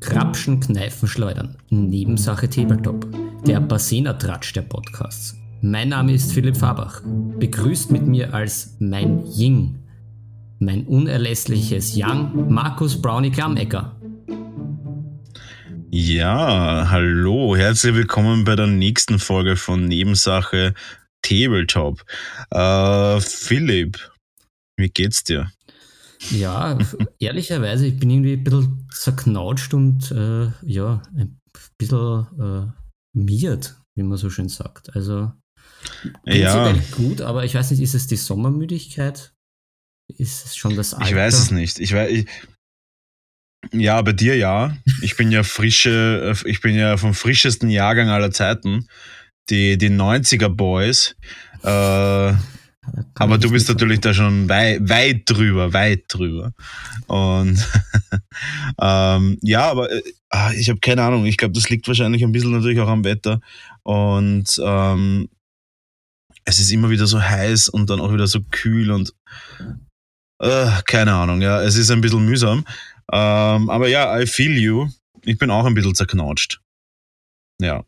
Krapschen, Kneifen, Schleudern. Nebensache Tabletop. Der Basena-Tratsch der Podcasts. Mein Name ist Philipp Fabach. Begrüßt mit mir als mein Ying, mein unerlässliches Yang, Markus Brownie Klammecker. Ja, hallo, herzlich willkommen bei der nächsten Folge von Nebensache Tabletop. Äh, Philipp, wie geht's dir? Ja, ehrlicherweise, ich bin irgendwie ein bisschen zerknautscht und äh, ja, ein bisschen äh, miert, wie man so schön sagt. Also ja. gut, aber ich weiß nicht, ist es die Sommermüdigkeit? Ist es schon das Alter? Ich weiß es nicht. Ich weiß, ich, ja, bei dir ja. Ich bin ja frische, ich bin ja vom frischesten Jahrgang aller Zeiten. Die, die 90er Boys. Äh, aber du bist natürlich da schon wei weit drüber, weit drüber. Und ähm, ja, aber äh, ah, ich habe keine Ahnung. Ich glaube, das liegt wahrscheinlich ein bisschen natürlich auch am Wetter. Und ähm, es ist immer wieder so heiß und dann auch wieder so kühl und äh, keine Ahnung. Ja, es ist ein bisschen mühsam. Ähm, aber ja, I feel you. Ich bin auch ein bisschen zerknautscht. Ja.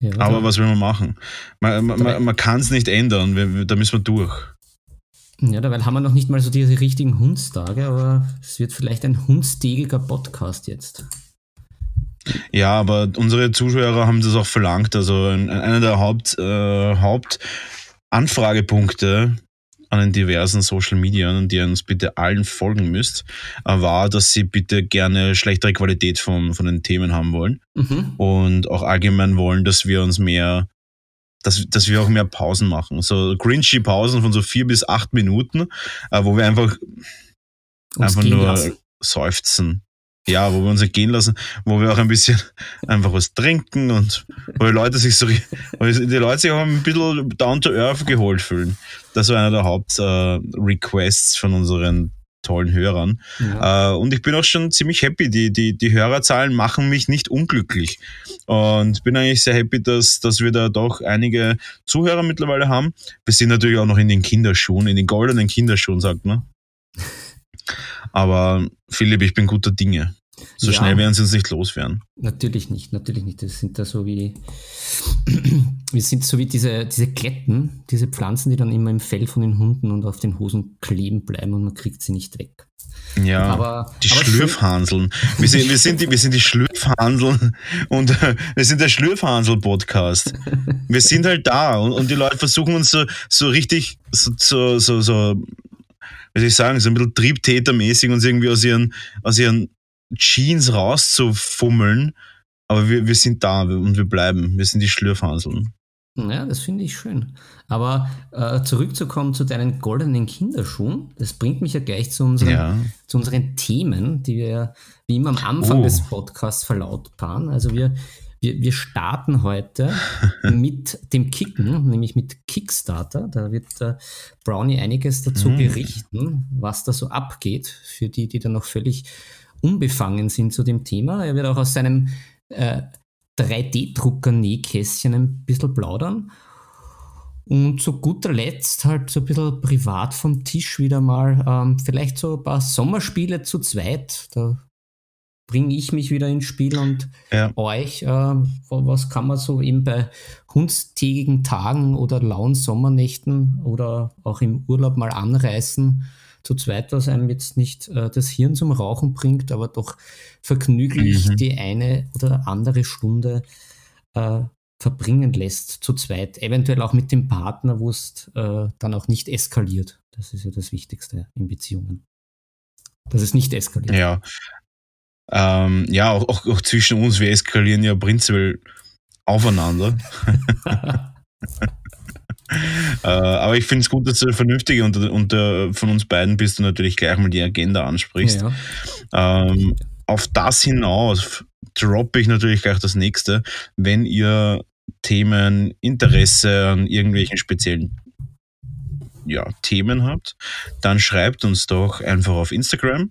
Ja, Aber was will man machen? Man, man, man kann es nicht ändern, da müssen wir durch. Ja, dabei haben wir noch nicht mal so diese richtigen Hundstage, aber es wird vielleicht ein hundstägiger Podcast jetzt. Ja, aber unsere Zuschauer haben das auch verlangt. Also einer der Haupt, äh, Hauptanfragepunkte an den diversen Social Media, die ihr uns bitte allen folgen müsst, äh, war, dass sie bitte gerne schlechtere Qualität von, von den Themen haben wollen. Mhm. Und auch allgemein wollen, dass wir uns mehr, dass, dass wir auch mehr Pausen machen. So grinchy Pausen von so vier bis acht Minuten, äh, wo wir einfach, einfach nur lassen. seufzen ja, wo wir uns gehen lassen, wo wir auch ein bisschen einfach was trinken und wo die Leute sich so, die Leute sich auch ein bisschen down to earth geholt fühlen. Das war einer der Hauptrequests äh, von unseren tollen Hörern. Ja. Äh, und ich bin auch schon ziemlich happy. Die, die, die Hörerzahlen machen mich nicht unglücklich. Und bin eigentlich sehr happy, dass, dass wir da doch einige Zuhörer mittlerweile haben. Wir sind natürlich auch noch in den Kinderschuhen, in den goldenen Kinderschuhen, sagt man. Aber Philipp, ich bin guter Dinge. So ja, schnell werden sie uns nicht loswerden. Natürlich nicht, natürlich nicht. Das sind da so wie, wir sind so wie diese, diese Kletten, diese Pflanzen, die dann immer im Fell von den Hunden und auf den Hosen kleben bleiben und man kriegt sie nicht weg. Ja, aber, die aber Schlürfhanseln. Wir sind, wir, sind die, wir sind die Schlürfhanseln und äh, wir sind der Schlürfhansel-Podcast. Wir sind halt da und, und die Leute versuchen uns so, so richtig so, so, so, so wie soll ich sagen, so ein bisschen triebtätermäßig uns irgendwie aus ihren, aus ihren Jeans rauszufummeln. Aber wir, wir sind da und wir bleiben. Wir sind die Schlürfhanseln. Ja, das finde ich schön. Aber äh, zurückzukommen zu deinen goldenen Kinderschuhen, das bringt mich ja gleich zu unseren, ja. zu unseren Themen, die wir wie immer am Anfang oh. des Podcasts verlautbaren. Also wir, wir, wir starten heute mit dem Kicken, nämlich mit Kickstarter. Da wird der Brownie einiges dazu mm. berichten, was da so abgeht, für die, die da noch völlig unbefangen sind zu dem Thema. Er wird auch aus seinem äh, 3D-Drucker-Nähkästchen ein bisschen plaudern. Und zu guter Letzt halt so ein bisschen privat vom Tisch wieder mal ähm, vielleicht so ein paar Sommerspiele zu zweit. Da bringe ich mich wieder ins Spiel und ja. euch, äh, was kann man so eben bei hundstägigen Tagen oder lauen Sommernächten oder auch im Urlaub mal anreißen, zu zweit, was einem jetzt nicht äh, das Hirn zum Rauchen bringt, aber doch vergnüglich mhm. die eine oder andere Stunde äh, verbringen lässt, zu zweit. Eventuell auch mit dem Partner, wo es äh, dann auch nicht eskaliert. Das ist ja das Wichtigste in Beziehungen. Dass es nicht eskaliert. Ja, ähm, ja, auch, auch, auch, zwischen uns, wir eskalieren ja prinzipiell aufeinander. äh, aber ich finde es gut, dass du vernünftig und, und uh, von uns beiden bist du natürlich gleich mal die Agenda ansprichst. Ja. Ähm, auf das hinaus droppe ich natürlich gleich das nächste. Wenn ihr Themen, Interesse an irgendwelchen speziellen ja, Themen habt, dann schreibt uns doch einfach auf Instagram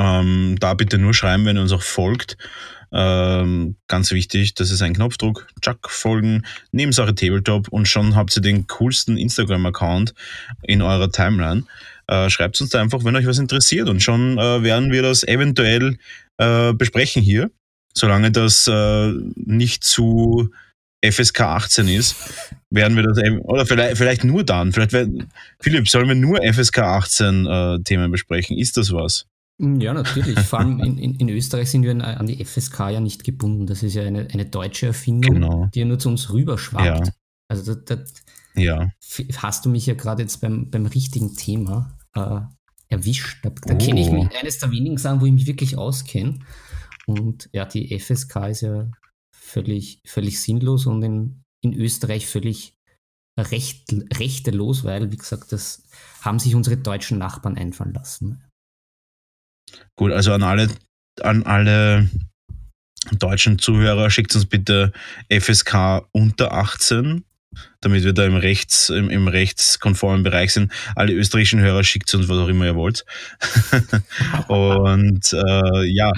Ähm, da bitte nur schreiben, wenn ihr uns auch folgt. Ähm, ganz wichtig, das ist ein Knopfdruck. Chuck folgen, Nebensache Tabletop und schon habt ihr den coolsten Instagram-Account in eurer Timeline. Äh, schreibt uns da einfach, wenn euch was interessiert und schon äh, werden wir das eventuell äh, besprechen hier, solange das äh, nicht zu FSK 18 ist, werden wir das oder vielleicht, vielleicht nur dann, vielleicht werden, Philipp, sollen wir nur FSK 18 äh, Themen besprechen? Ist das was? Mm, ja, natürlich. Vor allem in, in, in, Österreich sind wir an die FSK ja nicht gebunden. Das ist ja eine, eine deutsche Erfindung, genau. die ja nur zu uns rüberschwappt. Ja. Also da, da ja. hast du mich ja gerade jetzt beim, beim richtigen Thema äh, erwischt. Da, da oh. kenne ich mich eines der wenigen Sachen, wo ich mich wirklich auskenne. Und ja, die FSK ist ja völlig, völlig sinnlos und in, in Österreich völlig recht, rechtelos, weil, wie gesagt, das haben sich unsere deutschen Nachbarn einfallen lassen. Gut, also an alle, an alle deutschen Zuhörer, schickt uns bitte FSK unter 18, damit wir da im, Rechts, im, im rechtskonformen Bereich sind. Alle österreichischen Hörer schickt uns, was auch immer ihr wollt. Und äh, ja,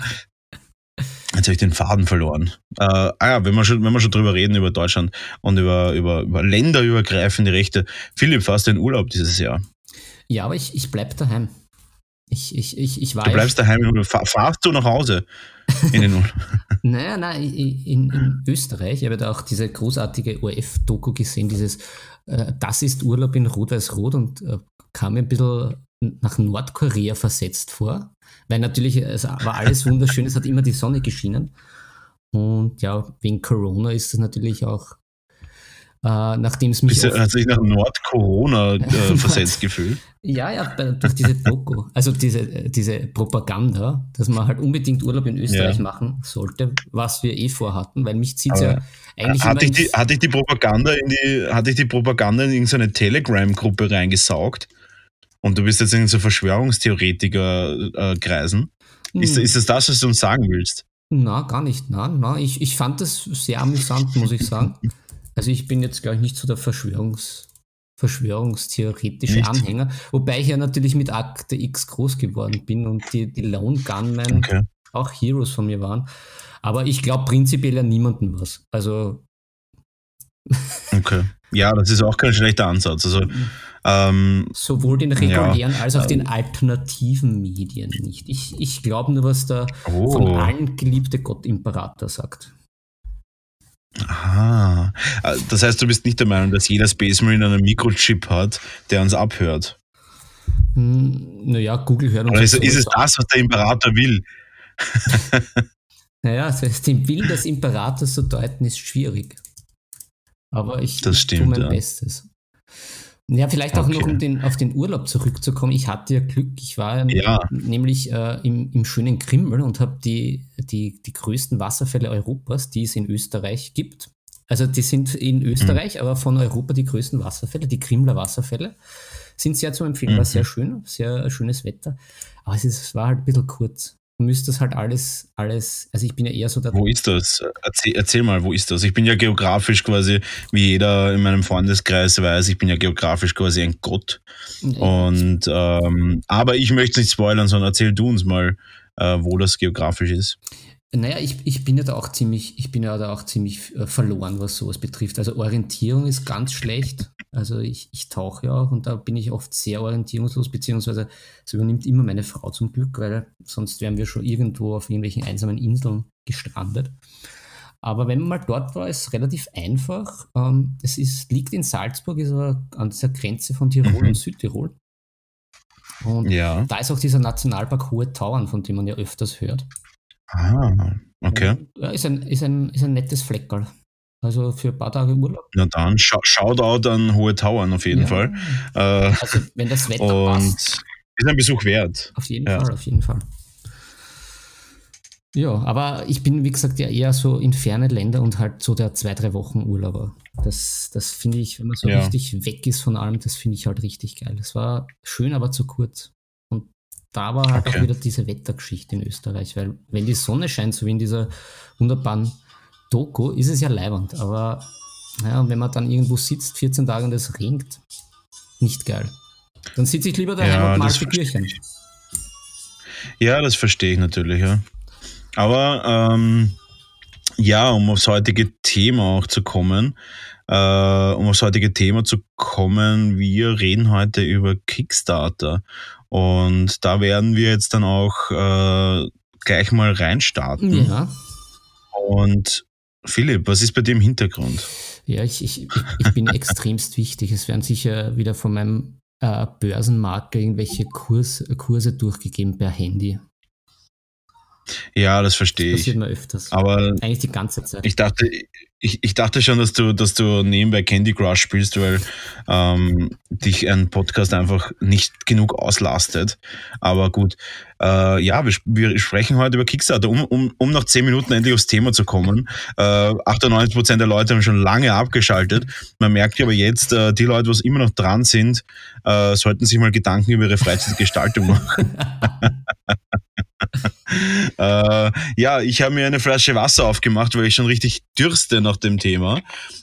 Jetzt habe ich den Faden verloren. Äh, ah ja, wenn wir, schon, wenn wir schon drüber reden, über Deutschland und über, über, über länderübergreifende Rechte. Philipp, du in Urlaub dieses Jahr? Ja, aber ich, ich bleibe daheim. Ich, ich, ich, ich weiß. Du bleibst daheim, fahrst du nach Hause in den Urlaub? naja, nein, in, in Österreich. Ich habe da auch diese großartige ORF-Doku gesehen, dieses äh, Das ist Urlaub in Rot-Weiß-Rot und äh, kam mir ein bisschen nach Nordkorea versetzt vor. Weil natürlich, es war alles wunderschön, es hat immer die Sonne geschienen. Und ja, wegen Corona ist es natürlich auch, äh, nachdem es mich. Bist hat sich nach Nord-Corona äh, versetzt gefühlt? Ja, ja, durch diese Doku, also diese, diese Propaganda, dass man halt unbedingt Urlaub in Österreich ja. machen sollte, was wir eh vorhatten, weil mich zieht es ja eigentlich hatte ich, die, hatte ich die Propaganda in die, hatte ich die Propaganda in irgendeine Telegram-Gruppe reingesaugt? Und du bist jetzt in so Verschwörungstheoretiker-Kreisen. Hm. Ist, ist das das, was du uns sagen willst? Na, gar nicht. Nein, na, ich, ich fand das sehr amüsant, muss ich sagen. Also ich bin jetzt, glaube ich, nicht so der Verschwörungs, Verschwörungstheoretische nicht. Anhänger, wobei ich ja natürlich mit Akte X groß geworden bin und die, die Lone Gunmen okay. auch Heroes von mir waren. Aber ich glaube prinzipiell ja niemandem was. Also. Okay. Ja, das ist auch kein schlechter Ansatz. Also. Ähm, Sowohl den regulären ja, als auch ähm, den alternativen Medien nicht. Ich, ich glaube nur, was der oh. von allen geliebte Gott Imperator sagt. Aha. Äh, das heißt, du bist nicht der Meinung, dass jeder Space Marine einen Mikrochip hat, der uns abhört? Hm, naja, Google hört uns. Oder ist, ist es das, was der Imperator will? naja, das heißt, den Willen des Imperators zu deuten ist schwierig. Aber ich, das stimmt, tue mein ja. Bestes. Ja, vielleicht auch okay. noch, um den, auf den Urlaub zurückzukommen. Ich hatte ja Glück, ich war ja. nämlich äh, im, im schönen Krimmel und habe die, die, die größten Wasserfälle Europas, die es in Österreich gibt. Also die sind in Österreich, mhm. aber von Europa die größten Wasserfälle, die Krimler Wasserfälle, sind sehr zu empfehlen, mhm. war sehr schön, sehr schönes Wetter. Aber es, ist, es war halt ein bisschen kurz müsste das halt alles, alles, also ich bin ja eher so der. Wo ist das? Erzähl, erzähl, mal, wo ist das? Ich bin ja geografisch quasi, wie jeder in meinem Freundeskreis weiß, ich bin ja geografisch quasi ein Gott. Und ähm, aber ich möchte nicht spoilern, sondern erzähl du uns mal, äh, wo das geografisch ist. Naja, ich, ich bin ja da auch ziemlich, ich bin ja da auch ziemlich äh, verloren, was sowas betrifft. Also Orientierung ist ganz schlecht. Also ich, ich tauche ja auch und da bin ich oft sehr orientierungslos, beziehungsweise es übernimmt immer meine Frau zum Glück, weil sonst wären wir schon irgendwo auf irgendwelchen einsamen Inseln gestrandet. Aber wenn man mal dort war, ist es relativ einfach. Ähm, es ist, liegt in Salzburg, ist aber an dieser Grenze von Tirol mhm. und Südtirol. Und ja. da ist auch dieser Nationalpark Hohe Tauern, von dem man ja öfters hört. Ah, okay. Ja, ist ein, ist ein, ist ein nettes Fleckerl. Also für ein paar Tage Urlaub. Na dann, Sch Shoutout an Hohe Tauern auf jeden ja. Fall. Äh, also wenn das Wetter und passt. Ist ein Besuch wert. Auf jeden ja. Fall, auf jeden Fall. Ja, aber ich bin, wie gesagt, ja eher so in ferne Länder und halt so der zwei, drei Wochen Urlauber. Das, das finde ich, wenn man so ja. richtig weg ist von allem, das finde ich halt richtig geil. Das war schön, aber zu kurz da war halt okay. auch wieder diese Wettergeschichte in Österreich, weil wenn die Sonne scheint, so wie in dieser wunderbaren Doku, ist es ja leibend. Aber ja, wenn man dann irgendwo sitzt, 14 Tage und es regnet, nicht geil. Dann sitze ich lieber daheim ja, und mal Figürchen. Ja, das verstehe ich natürlich, ja. Aber ähm, ja, um aufs heutige Thema auch zu kommen, äh, um aufs heutige Thema zu kommen, wir reden heute über Kickstarter. Und da werden wir jetzt dann auch äh, gleich mal reinstarten. Ja. Und Philipp, was ist bei dir im Hintergrund? Ja, ich, ich, ich bin extremst wichtig. Es werden sicher wieder von meinem äh, Börsenmarker irgendwelche Kurs, Kurse durchgegeben per Handy. Ja, das verstehe das ich. passiert mir öfters. Aber eigentlich die ganze Zeit. Ich dachte, ich, ich dachte schon, dass du, dass du nebenbei Candy Crush spielst, weil ähm, dich ein Podcast einfach nicht genug auslastet. Aber gut, äh, ja, wir, wir sprechen heute über Kickstarter, um, um, um nach zehn Minuten endlich aufs Thema zu kommen. Äh, 98% der Leute haben schon lange abgeschaltet. Man merkt aber jetzt, äh, die Leute, die immer noch dran sind, äh, sollten sich mal Gedanken über ihre Freizeitgestaltung machen. äh, ja, ich habe mir eine Flasche Wasser aufgemacht, weil ich schon richtig dürste nach dem Thema.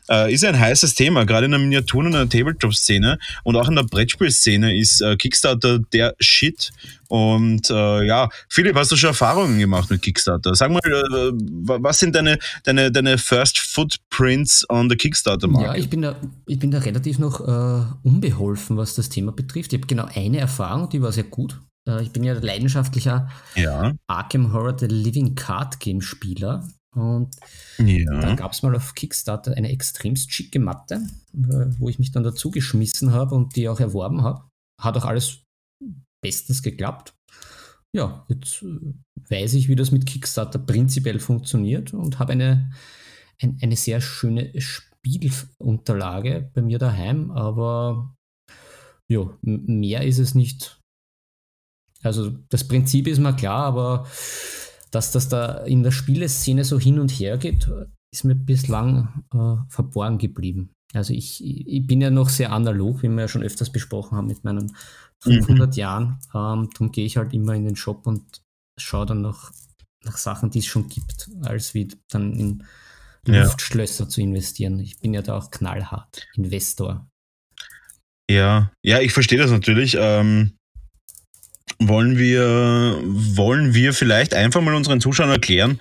Äh, ist ein heißes Thema, gerade in der Miniaturen- und der Tabletop-Szene und auch in der Brettspielszene ist äh, Kickstarter der Shit. Und äh, ja, Philipp, hast du schon Erfahrungen gemacht mit Kickstarter? Sag mal, äh, was sind deine, deine, deine First Footprints on the Kickstarter-Markt? Ja, ich bin, da, ich bin da relativ noch äh, unbeholfen, was das Thema betrifft. Ich habe genau eine Erfahrung, die war sehr gut. Äh, ich bin ja leidenschaftlicher ja. Arkham Horror The Living Card Game Spieler. Und ja. da gab es mal auf Kickstarter eine extremst schicke Matte, äh, wo ich mich dann dazu geschmissen habe und die auch erworben habe. Hat auch alles bestens geklappt. Ja, jetzt äh, weiß ich, wie das mit Kickstarter prinzipiell funktioniert und habe eine, ein, eine sehr schöne Spielunterlage bei mir daheim, aber ja, mehr ist es nicht also das Prinzip ist mir klar, aber dass das da in der Spieleszene so hin und her geht, ist mir bislang äh, verborgen geblieben. Also ich, ich bin ja noch sehr analog, wie wir ja schon öfters besprochen haben mit meinen 500 mhm. Jahren. Ähm, darum gehe ich halt immer in den Shop und schaue dann nach, nach Sachen, die es schon gibt, als wie dann in Luftschlösser ja. zu investieren. Ich bin ja da auch knallhart Investor. Ja, ja, ich verstehe das natürlich. Ähm, wollen wir, wollen wir vielleicht einfach mal unseren Zuschauern erklären,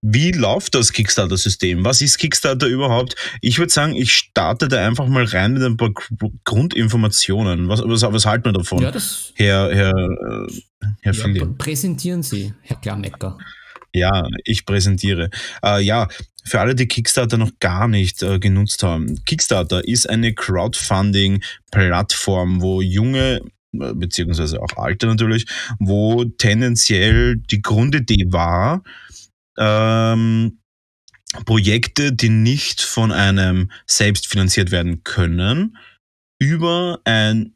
wie läuft das Kickstarter-System? Was ist Kickstarter überhaupt? Ich würde sagen, ich starte da einfach mal rein mit ein paar Grundinformationen. Was, was, was halten wir davon? Ja, das Herr, Herr, äh, Herr ja, Philipp. Präsentieren Sie, Herr Klarmecker. Ja, ich präsentiere. Äh, ja, für alle, die Kickstarter noch gar nicht äh, genutzt haben. Kickstarter ist eine Crowdfunding-Plattform, wo junge beziehungsweise auch Alte natürlich, wo tendenziell die Grundidee war, ähm, Projekte, die nicht von einem selbst finanziert werden können, über ein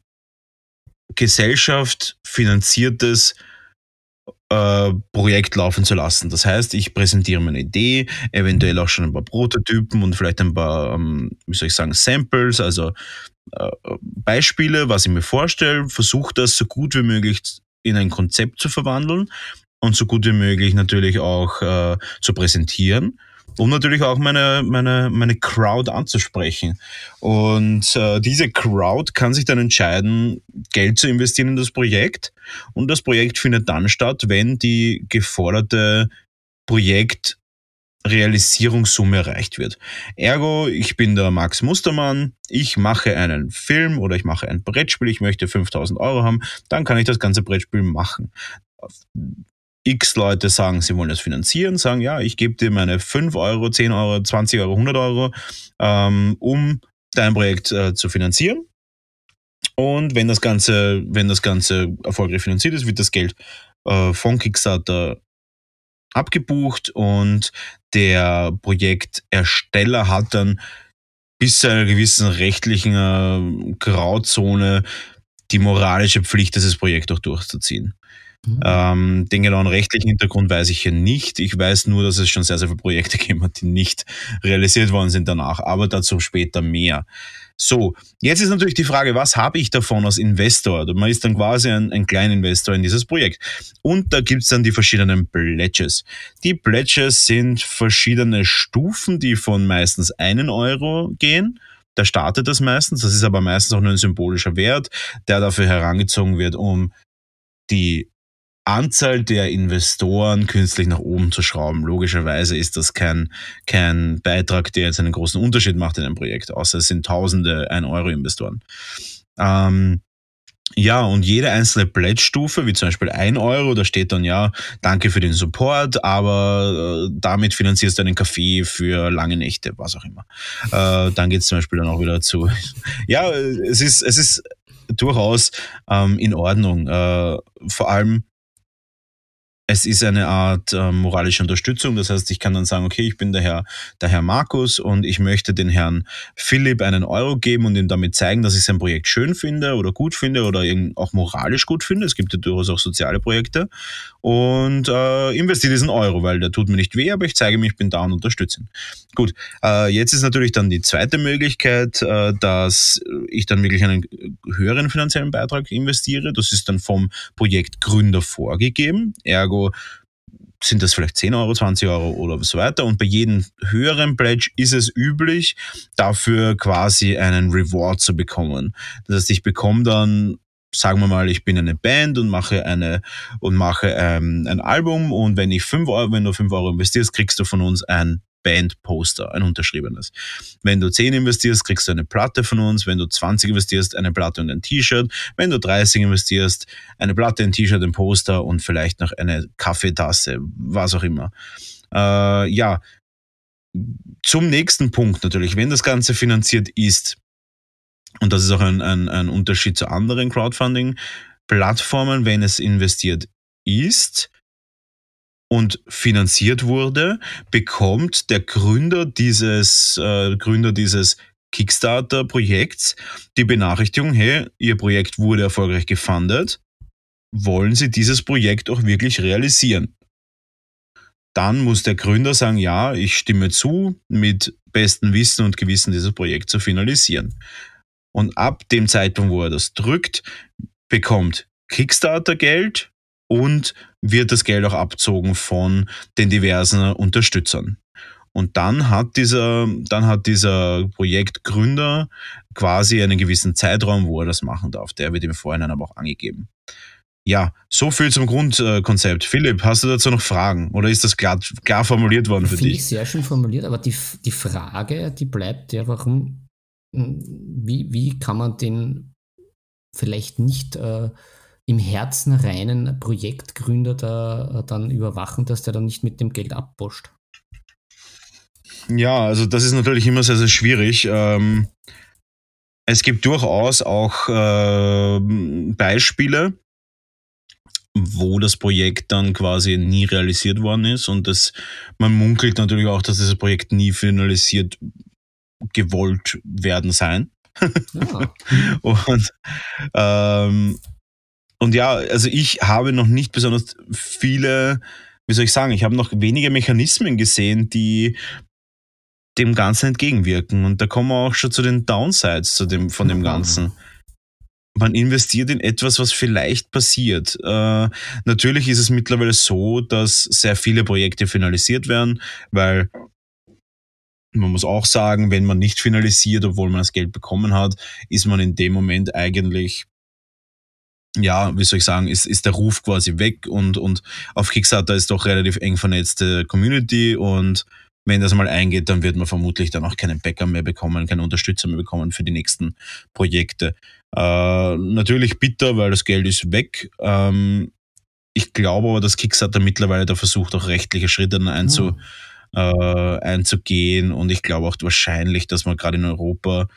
Gesellschaft finanziertes äh, Projekt laufen zu lassen. Das heißt, ich präsentiere meine Idee, eventuell auch schon ein paar Prototypen und vielleicht ein paar, ähm, wie soll ich sagen, Samples, also äh, Beispiele, was ich mir vorstelle, versuche das so gut wie möglich in ein Konzept zu verwandeln und so gut wie möglich natürlich auch äh, zu präsentieren um natürlich auch meine, meine, meine Crowd anzusprechen. Und äh, diese Crowd kann sich dann entscheiden, Geld zu investieren in das Projekt. Und das Projekt findet dann statt, wenn die geforderte Projekt Realisierungssumme erreicht wird. Ergo, ich bin der Max Mustermann, ich mache einen Film oder ich mache ein Brettspiel, ich möchte 5000 Euro haben, dann kann ich das ganze Brettspiel machen. X Leute sagen, sie wollen das finanzieren, sagen, ja, ich gebe dir meine 5 Euro, 10 Euro, 20 Euro, 100 Euro, ähm, um dein Projekt äh, zu finanzieren. Und wenn das Ganze, wenn das Ganze erfolgreich finanziert ist, wird das Geld äh, von Kickstarter abgebucht und der Projektersteller hat dann bis zu einer gewissen rechtlichen äh, Grauzone die moralische Pflicht, dieses Projekt auch durchzuziehen. Mhm. Ähm, den genauen rechtlichen Hintergrund weiß ich hier nicht. Ich weiß nur, dass es schon sehr, sehr viele Projekte gegeben hat, die nicht realisiert worden sind danach, aber dazu später mehr. So, jetzt ist natürlich die Frage, was habe ich davon als Investor? Man ist dann quasi ein, ein Kleininvestor in dieses Projekt. Und da gibt es dann die verschiedenen Pledges. Die Pledges sind verschiedene Stufen, die von meistens einen Euro gehen. Da startet das meistens. Das ist aber meistens auch nur ein symbolischer Wert, der dafür herangezogen wird, um die Anzahl der Investoren künstlich nach oben zu schrauben. Logischerweise ist das kein, kein Beitrag, der jetzt einen großen Unterschied macht in einem Projekt, außer es sind tausende 1-Euro-Investoren. Ähm, ja, und jede einzelne Pledge-Stufe, wie zum Beispiel ein Euro, da steht dann ja, danke für den Support, aber äh, damit finanzierst du einen Kaffee für lange Nächte, was auch immer. Äh, dann geht es zum Beispiel dann auch wieder zu. ja, es ist, es ist durchaus ähm, in Ordnung. Äh, vor allem, es ist eine Art äh, moralische Unterstützung. Das heißt, ich kann dann sagen, okay, ich bin der Herr, der Herr Markus und ich möchte den Herrn Philipp einen Euro geben und ihm damit zeigen, dass ich sein Projekt schön finde oder gut finde oder auch moralisch gut finde. Es gibt ja durchaus auch soziale Projekte und äh, investiere diesen Euro, weil der tut mir nicht weh, aber ich zeige mich, ich bin da und unterstütze ihn. Gut, äh, jetzt ist natürlich dann die zweite Möglichkeit, äh, dass ich dann wirklich einen höheren finanziellen Beitrag investiere. Das ist dann vom Projektgründer vorgegeben. Ergo sind das vielleicht 10 Euro, 20 Euro oder so weiter. Und bei jedem höheren Pledge ist es üblich, dafür quasi einen Reward zu bekommen. Das heißt, ich bekomme dann sagen wir mal, ich bin eine Band und mache eine und mache ähm, ein Album und wenn ich 5 Euro, wenn du 5 Euro investierst, kriegst du von uns ein Bandposter, ein unterschriebenes. Wenn du 10 investierst, kriegst du eine Platte von uns. Wenn du 20 investierst, eine Platte und ein T-Shirt. Wenn du 30 investierst, eine Platte, ein T-Shirt, ein Poster und vielleicht noch eine Kaffeetasse, was auch immer. Äh, ja, zum nächsten Punkt natürlich, wenn das Ganze finanziert ist, und das ist auch ein, ein, ein Unterschied zu anderen Crowdfunding-Plattformen, wenn es investiert ist, und finanziert wurde, bekommt der Gründer dieses, äh, Gründer dieses Kickstarter-Projekts die Benachrichtigung, hey, Ihr Projekt wurde erfolgreich gefundet, wollen Sie dieses Projekt auch wirklich realisieren? Dann muss der Gründer sagen, ja, ich stimme zu, mit bestem Wissen und Gewissen dieses Projekt zu finalisieren. Und ab dem Zeitpunkt, wo er das drückt, bekommt Kickstarter Geld und wird das Geld auch abzogen von den diversen Unterstützern. Und dann hat dieser, dann hat dieser Projektgründer quasi einen gewissen Zeitraum, wo er das machen darf. Der wird im Vorhinein aber auch angegeben. Ja, so viel zum Grundkonzept. Philipp, hast du dazu noch Fragen oder ist das klar, klar formuliert worden für Finde dich? Ich sehr schön formuliert, aber die, die Frage, die bleibt ja, warum, wie, wie kann man den vielleicht nicht äh, im Herzen reinen Projektgründer da äh, dann überwachen, dass der dann nicht mit dem Geld abposcht? Ja, also das ist natürlich immer sehr, sehr schwierig. Ähm, es gibt durchaus auch äh, Beispiele, wo das Projekt dann quasi nie realisiert worden ist und das, man munkelt natürlich auch, dass dieses Projekt nie finalisiert gewollt werden sein. Ja. und ähm, und ja, also ich habe noch nicht besonders viele, wie soll ich sagen, ich habe noch wenige Mechanismen gesehen, die dem Ganzen entgegenwirken. Und da kommen wir auch schon zu den Downsides zu dem, von dem Ganzen. Man investiert in etwas, was vielleicht passiert. Äh, natürlich ist es mittlerweile so, dass sehr viele Projekte finalisiert werden, weil man muss auch sagen, wenn man nicht finalisiert, obwohl man das Geld bekommen hat, ist man in dem Moment eigentlich ja, wie soll ich sagen, ist, ist der Ruf quasi weg und, und auf Kickstarter ist doch relativ eng vernetzte Community und wenn das mal eingeht, dann wird man vermutlich dann auch keinen Bäcker mehr bekommen, keine Unterstützer mehr bekommen für die nächsten Projekte. Äh, natürlich bitter, weil das Geld ist weg. Ähm, ich glaube aber, dass Kickstarter mittlerweile da versucht, auch rechtliche Schritte einzu, mhm. äh, einzugehen und ich glaube auch wahrscheinlich, dass man gerade in Europa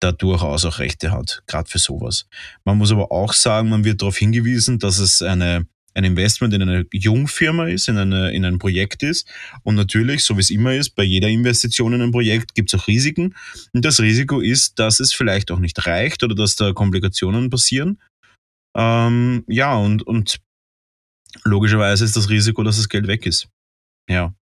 da durchaus auch Rechte hat, gerade für sowas. Man muss aber auch sagen, man wird darauf hingewiesen, dass es eine, ein Investment in eine Jungfirma ist, in, eine, in ein Projekt ist. Und natürlich, so wie es immer ist, bei jeder Investition in ein Projekt gibt es auch Risiken. Und das Risiko ist, dass es vielleicht auch nicht reicht oder dass da Komplikationen passieren. Ähm, ja, und, und logischerweise ist das Risiko, dass das Geld weg ist. Ja.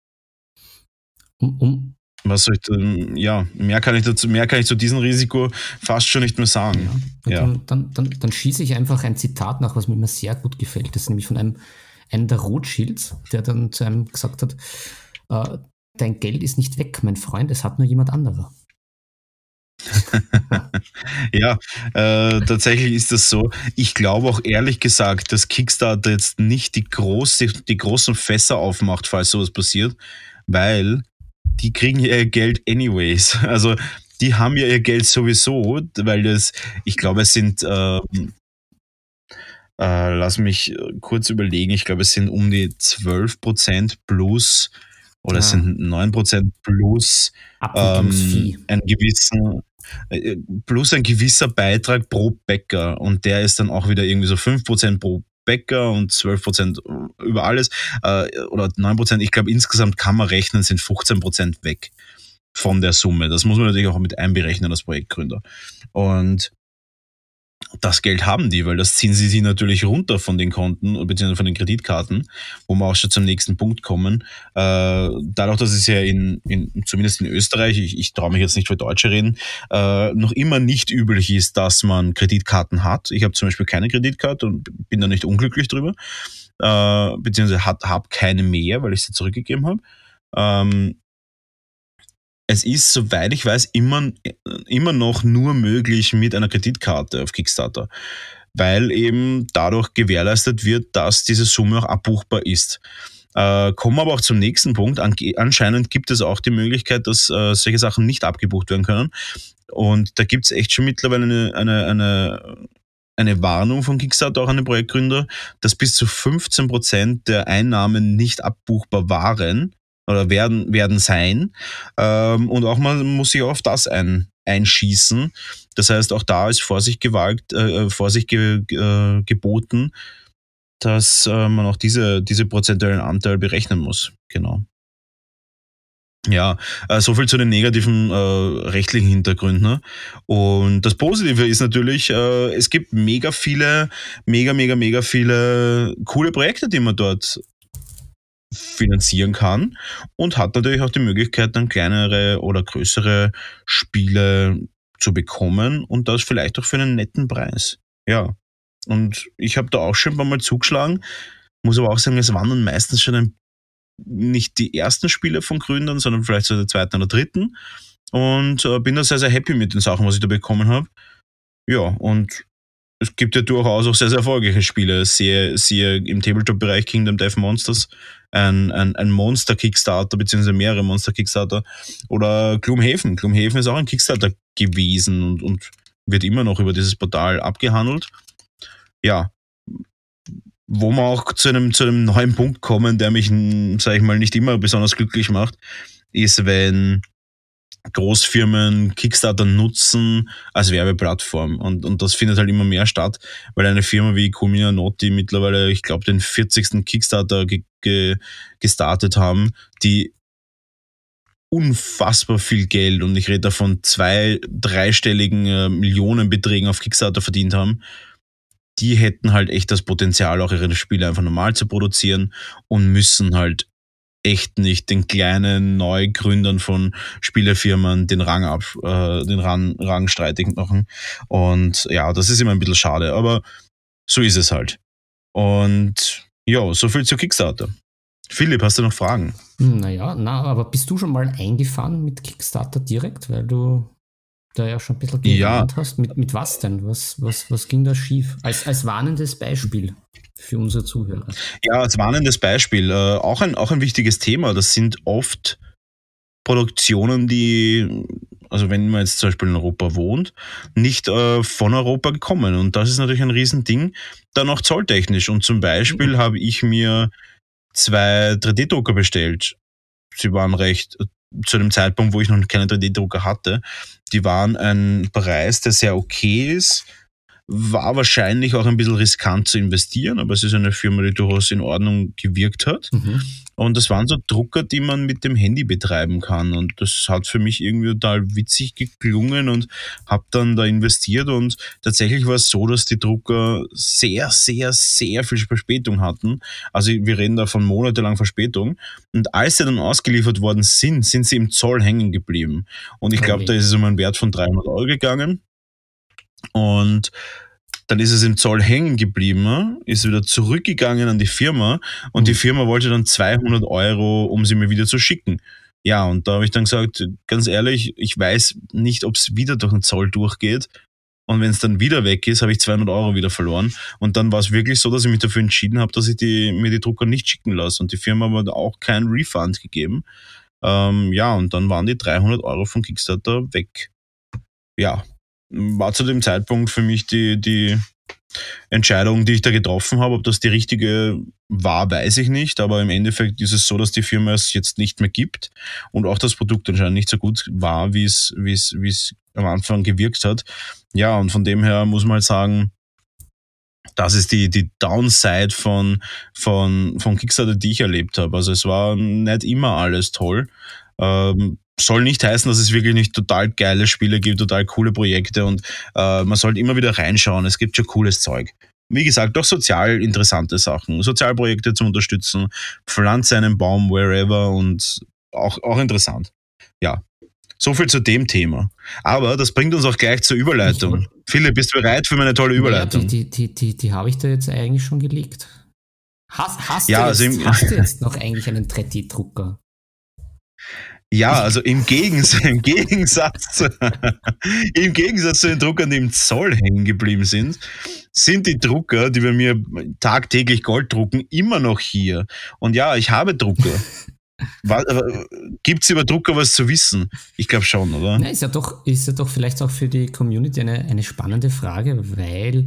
Um, um, was soll ich ja, mehr kann ich dazu, mehr kann ich zu diesem Risiko fast schon nicht mehr sagen. Ja, ja. Dann, dann, dann, dann, schieße ich einfach ein Zitat nach, was mir immer sehr gut gefällt. Das ist nämlich von einem, einem der Rothschilds, der dann zu einem gesagt hat, äh, dein Geld ist nicht weg, mein Freund, es hat nur jemand anderer. ja, äh, tatsächlich ist das so. Ich glaube auch ehrlich gesagt, dass Kickstarter jetzt nicht die, große, die großen Fässer aufmacht, falls sowas passiert, weil die kriegen ja ihr Geld anyways. Also die haben ja ihr Geld sowieso, weil das, ich glaube, es sind, äh, äh, lass mich kurz überlegen, ich glaube, es sind um die 12% plus oder ah. es sind 9% plus ähm, ein gewissen, äh, plus ein gewisser Beitrag pro Bäcker und der ist dann auch wieder irgendwie so 5% pro Bäcker und 12% über alles äh, oder 9%. Ich glaube, insgesamt kann man rechnen, sind 15% weg von der Summe. Das muss man natürlich auch mit einberechnen als Projektgründer. Und das Geld haben die, weil das ziehen sie sich natürlich runter von den Konten bzw. von den Kreditkarten, wo wir auch schon zum nächsten Punkt kommen. Äh, dadurch, dass es ja in, in zumindest in Österreich, ich, ich traue mich jetzt nicht für Deutsche reden, äh, noch immer nicht üblich ist, dass man Kreditkarten hat. Ich habe zum Beispiel keine Kreditkarte und bin da nicht unglücklich drüber, äh, beziehungsweise habe keine mehr, weil ich sie zurückgegeben habe. Ähm, es ist, soweit ich weiß, immer, immer noch nur möglich mit einer Kreditkarte auf Kickstarter, weil eben dadurch gewährleistet wird, dass diese Summe auch abbuchbar ist. Äh, kommen aber auch zum nächsten Punkt. An, anscheinend gibt es auch die Möglichkeit, dass äh, solche Sachen nicht abgebucht werden können. Und da gibt es echt schon mittlerweile eine, eine, eine, eine Warnung von Kickstarter auch an den Projektgründer, dass bis zu 15% der Einnahmen nicht abbuchbar waren oder werden, werden sein. Ähm, und auch man muss sich auf das ein, einschießen. Das heißt, auch da ist Vorsicht gewagt, äh, äh, Vorsicht ge, äh, geboten, dass äh, man auch diese, diese prozentuellen Anteil berechnen muss. Genau. Ja, äh, so viel zu den negativen äh, rechtlichen Hintergründen. Ne? Und das Positive ist natürlich, äh, es gibt mega viele, mega, mega, mega viele coole Projekte, die man dort finanzieren kann und hat natürlich auch die Möglichkeit, dann kleinere oder größere Spiele zu bekommen und das vielleicht auch für einen netten Preis. Ja. Und ich habe da auch schon ein paar Mal zugeschlagen, muss aber auch sagen, es waren dann meistens schon ein, nicht die ersten Spiele von Gründern, sondern vielleicht so der zweiten oder dritten. Und äh, bin da sehr, sehr happy mit den Sachen, was ich da bekommen habe. Ja, und es gibt ja durchaus auch sehr, sehr erfolgreiche Spiele. Siehe, siehe im Tabletop-Bereich Kingdom Death Monsters, ein, ein, ein Monster-Kickstarter, beziehungsweise mehrere Monster-Kickstarter. Oder Gloomhaven. Gloomhaven ist auch ein Kickstarter gewesen und, und wird immer noch über dieses Portal abgehandelt. Ja, wo wir auch zu einem, zu einem neuen Punkt kommen, der mich, sag ich mal, nicht immer besonders glücklich macht, ist, wenn Großfirmen Kickstarter nutzen als Werbeplattform. Und, und das findet halt immer mehr statt, weil eine Firma wie Comina Noti mittlerweile, ich glaube, den 40. Kickstarter ge ge gestartet haben, die unfassbar viel Geld, und ich rede davon zwei, dreistelligen äh, Millionenbeträgen auf Kickstarter verdient haben. Die hätten halt echt das Potenzial, auch ihre Spiele einfach normal zu produzieren und müssen halt echt nicht den kleinen Neugründern von Spielefirmen den Rang ab, äh, den Rang, Rang streitig machen. Und ja, das ist immer ein bisschen schade, aber so ist es halt. Und ja, so viel zu Kickstarter. Philipp, hast du noch Fragen? Naja, na, aber bist du schon mal eingefahren mit Kickstarter direkt, weil du da ja schon ein bisschen gelernt ja. hast? Mit, mit was denn? Was, was, was ging da schief? Als, als warnendes Beispiel für unsere Zuhörer. Ja, als warnendes Beispiel. Äh, auch, ein, auch ein wichtiges Thema. Das sind oft Produktionen, die, also wenn man jetzt zum Beispiel in Europa wohnt, nicht äh, von Europa gekommen. Und das ist natürlich ein Riesending, dann auch zolltechnisch. Und zum Beispiel mhm. habe ich mir zwei 3D-Drucker bestellt. Sie waren recht zu dem Zeitpunkt, wo ich noch keine 3D-Drucker hatte. Die waren ein Preis, der sehr okay ist war wahrscheinlich auch ein bisschen riskant zu investieren, aber es ist eine Firma, die durchaus in Ordnung gewirkt hat. Mhm. Und das waren so Drucker, die man mit dem Handy betreiben kann. Und das hat für mich irgendwie total witzig geklungen und habe dann da investiert. Und tatsächlich war es so, dass die Drucker sehr, sehr, sehr viel Verspätung hatten. Also wir reden da von monatelang Verspätung. Und als sie dann ausgeliefert worden sind, sind sie im Zoll hängen geblieben. Und ich glaube, da ist es um einen Wert von 300 Euro gegangen. Und dann ist es im Zoll hängen geblieben, ist wieder zurückgegangen an die Firma und die mhm. Firma wollte dann 200 Euro, um sie mir wieder zu schicken. Ja, und da habe ich dann gesagt, ganz ehrlich, ich weiß nicht, ob es wieder durch den Zoll durchgeht. Und wenn es dann wieder weg ist, habe ich 200 Euro wieder verloren. Und dann war es wirklich so, dass ich mich dafür entschieden habe, dass ich die, mir die Drucker nicht schicken lasse. Und die Firma hat auch keinen Refund gegeben. Ähm, ja, und dann waren die 300 Euro von Kickstarter weg. Ja, war zu dem Zeitpunkt für mich die, die Entscheidung, die ich da getroffen habe. Ob das die richtige war, weiß ich nicht. Aber im Endeffekt ist es so, dass die Firma es jetzt nicht mehr gibt und auch das Produkt anscheinend nicht so gut war, wie es, wie es, wie es am Anfang gewirkt hat. Ja, und von dem her muss man halt sagen, das ist die, die Downside von, von, von Kickstarter, die ich erlebt habe. Also es war nicht immer alles toll. Ähm, soll nicht heißen, dass es wirklich nicht total geile Spiele gibt, total coole Projekte und äh, man sollte immer wieder reinschauen. Es gibt schon cooles Zeug. Wie gesagt, auch sozial interessante Sachen. Sozialprojekte zu unterstützen, pflanze einen Baum wherever und auch, auch interessant. Ja, so viel zu dem Thema. Aber das bringt uns auch gleich zur Überleitung. Philipp, bist du bereit für meine tolle Überleitung? Ja, die, die, die, die habe ich da jetzt eigentlich schon gelegt. Hast, hast, ja, du, jetzt, also hast du jetzt noch eigentlich einen 3D-Drucker? Ja, also im Gegensatz, im Gegensatz, zu, im Gegensatz zu den Druckern, die im Zoll hängen geblieben sind, sind die Drucker, die bei mir tagtäglich Gold drucken, immer noch hier. Und ja, ich habe Drucker. Gibt es über Drucker was zu wissen? Ich glaube schon, oder? Na, ist, ja doch, ist ja doch vielleicht auch für die Community eine, eine spannende Frage, weil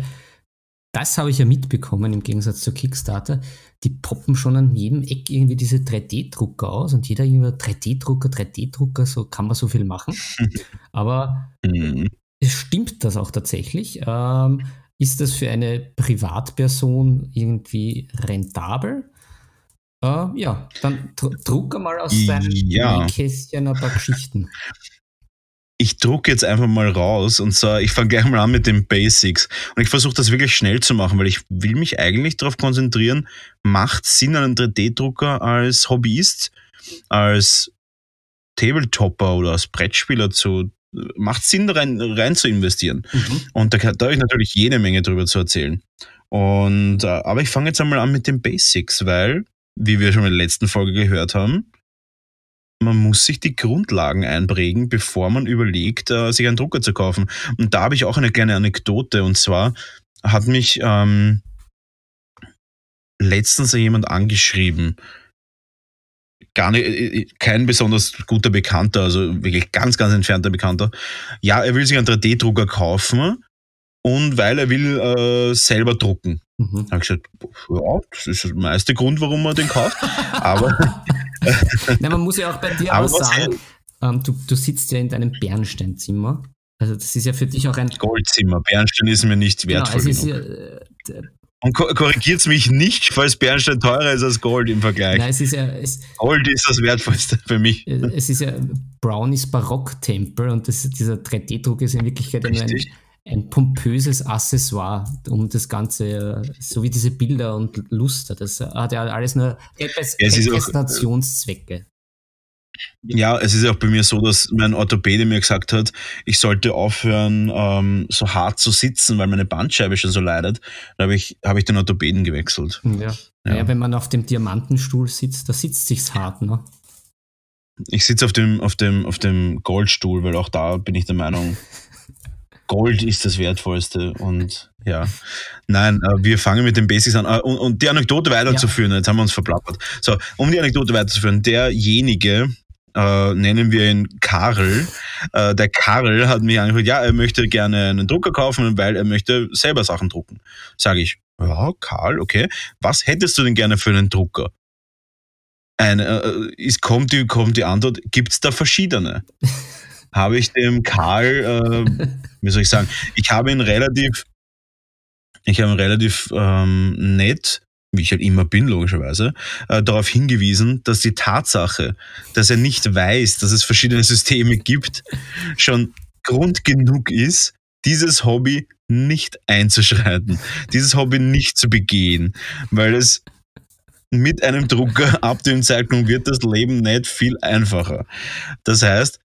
das habe ich ja mitbekommen im Gegensatz zu Kickstarter. Die poppen schon an jedem Eck irgendwie diese 3D-Drucker aus und jeder irgendwie 3D-Drucker, 3D-Drucker, so kann man so viel machen. Aber mhm. stimmt das auch tatsächlich? Ähm, ist das für eine Privatperson irgendwie rentabel? Uh, ja, dann druck mal aus deinem ja. Kästchen ein paar Geschichten. Ich drucke jetzt einfach mal raus und zwar, ich fange gleich mal an mit den Basics. Und ich versuche das wirklich schnell zu machen, weil ich will mich eigentlich darauf konzentrieren, macht Sinn, einen 3D-Drucker als Hobbyist, als Tabletopper oder als Brettspieler zu, macht Sinn, rein, rein zu investieren. Mhm. Und da, da habe ich natürlich jede Menge drüber zu erzählen. Und, äh, aber ich fange jetzt einmal an mit den Basics, weil wie wir schon in der letzten Folge gehört haben, man muss sich die Grundlagen einprägen, bevor man überlegt, äh, sich einen Drucker zu kaufen. Und da habe ich auch eine kleine Anekdote. Und zwar hat mich ähm, letztens jemand angeschrieben, gar nicht, äh, äh, kein besonders guter Bekannter, also wirklich ganz, ganz entfernter Bekannter. Ja, er will sich einen 3D-Drucker kaufen und weil er will äh, selber drucken. Mhm. Da habe ich gesagt, ja, das ist der meiste Grund, warum man den kauft. Aber Na, man muss ja auch bei dir auch sagen, ähm, du, du sitzt ja in deinem Bernsteinzimmer. Also das ist ja für dich auch ein Goldzimmer. Bernstein ist mir nicht wertvoll. Genau, ja, äh, und korrigiert mich nicht, falls Bernstein teurer ist als Gold im Vergleich. Nein, es ist ja, es, Gold ist das Wertvollste für mich. Es ist ja Brownies Barocktempel und das, dieser 3D-Druck ist in Wirklichkeit nur ein, ein pompöses Accessoire, um das Ganze, so wie diese Bilder und Luster, das hat ja alles nur Repräsentationszwecke. Ja, es ist auch bei mir so, dass mein Orthopäde mir gesagt hat, ich sollte aufhören, ähm, so hart zu sitzen, weil meine Bandscheibe schon so leidet. Da habe ich, hab ich den Orthopäden gewechselt. Ja. Ja. ja. wenn man auf dem Diamantenstuhl sitzt, da sitzt sich's hart, ne? Ich sitze auf dem, auf, dem, auf dem Goldstuhl, weil auch da bin ich der Meinung, Gold ist das Wertvollste und ja. Nein, äh, wir fangen mit den Basics an. Äh, und, und die Anekdote weiterzuführen, ja. jetzt haben wir uns verplappert. So, um die Anekdote weiterzuführen, derjenige, äh, nennen wir ihn Karl. Äh, der Karl hat mich angefangen, ja, er möchte gerne einen Drucker kaufen, weil er möchte selber Sachen drucken. Sage ich, ja, Karl, okay. Was hättest du denn gerne für einen Drucker? Ein, äh, ist, kommt, die, kommt die Antwort, gibt es da verschiedene? habe ich dem Karl, äh, wie soll ich sagen, ich habe ihn relativ, ich habe ihn relativ ähm, nett, wie ich halt immer bin, logischerweise, äh, darauf hingewiesen, dass die Tatsache, dass er nicht weiß, dass es verschiedene Systeme gibt, schon Grund genug ist, dieses Hobby nicht einzuschreiten, dieses Hobby nicht zu begehen, weil es mit einem Drucker ab dem Zeitpunkt wird das Leben nicht viel einfacher. Das heißt,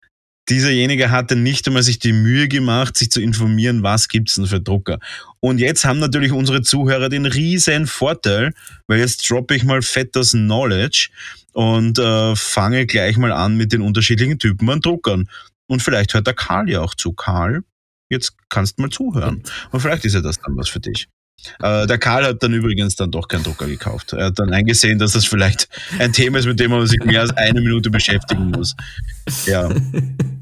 Dieserjenige hatte nicht einmal sich die Mühe gemacht, sich zu informieren, was gibt's denn für Drucker. Und jetzt haben natürlich unsere Zuhörer den riesen Vorteil, weil jetzt droppe ich mal fettes Knowledge. und äh, fange gleich mal an mit den unterschiedlichen Typen an Druckern. Und vielleicht hört der Karl ja auch zu. Karl, jetzt kannst du mal zuhören. Und vielleicht ist ja das dann was für dich. Äh, der Karl hat dann übrigens dann doch keinen Drucker gekauft. Er hat dann eingesehen, dass das vielleicht ein Thema ist, mit dem man sich mehr als eine Minute beschäftigen muss. Ja.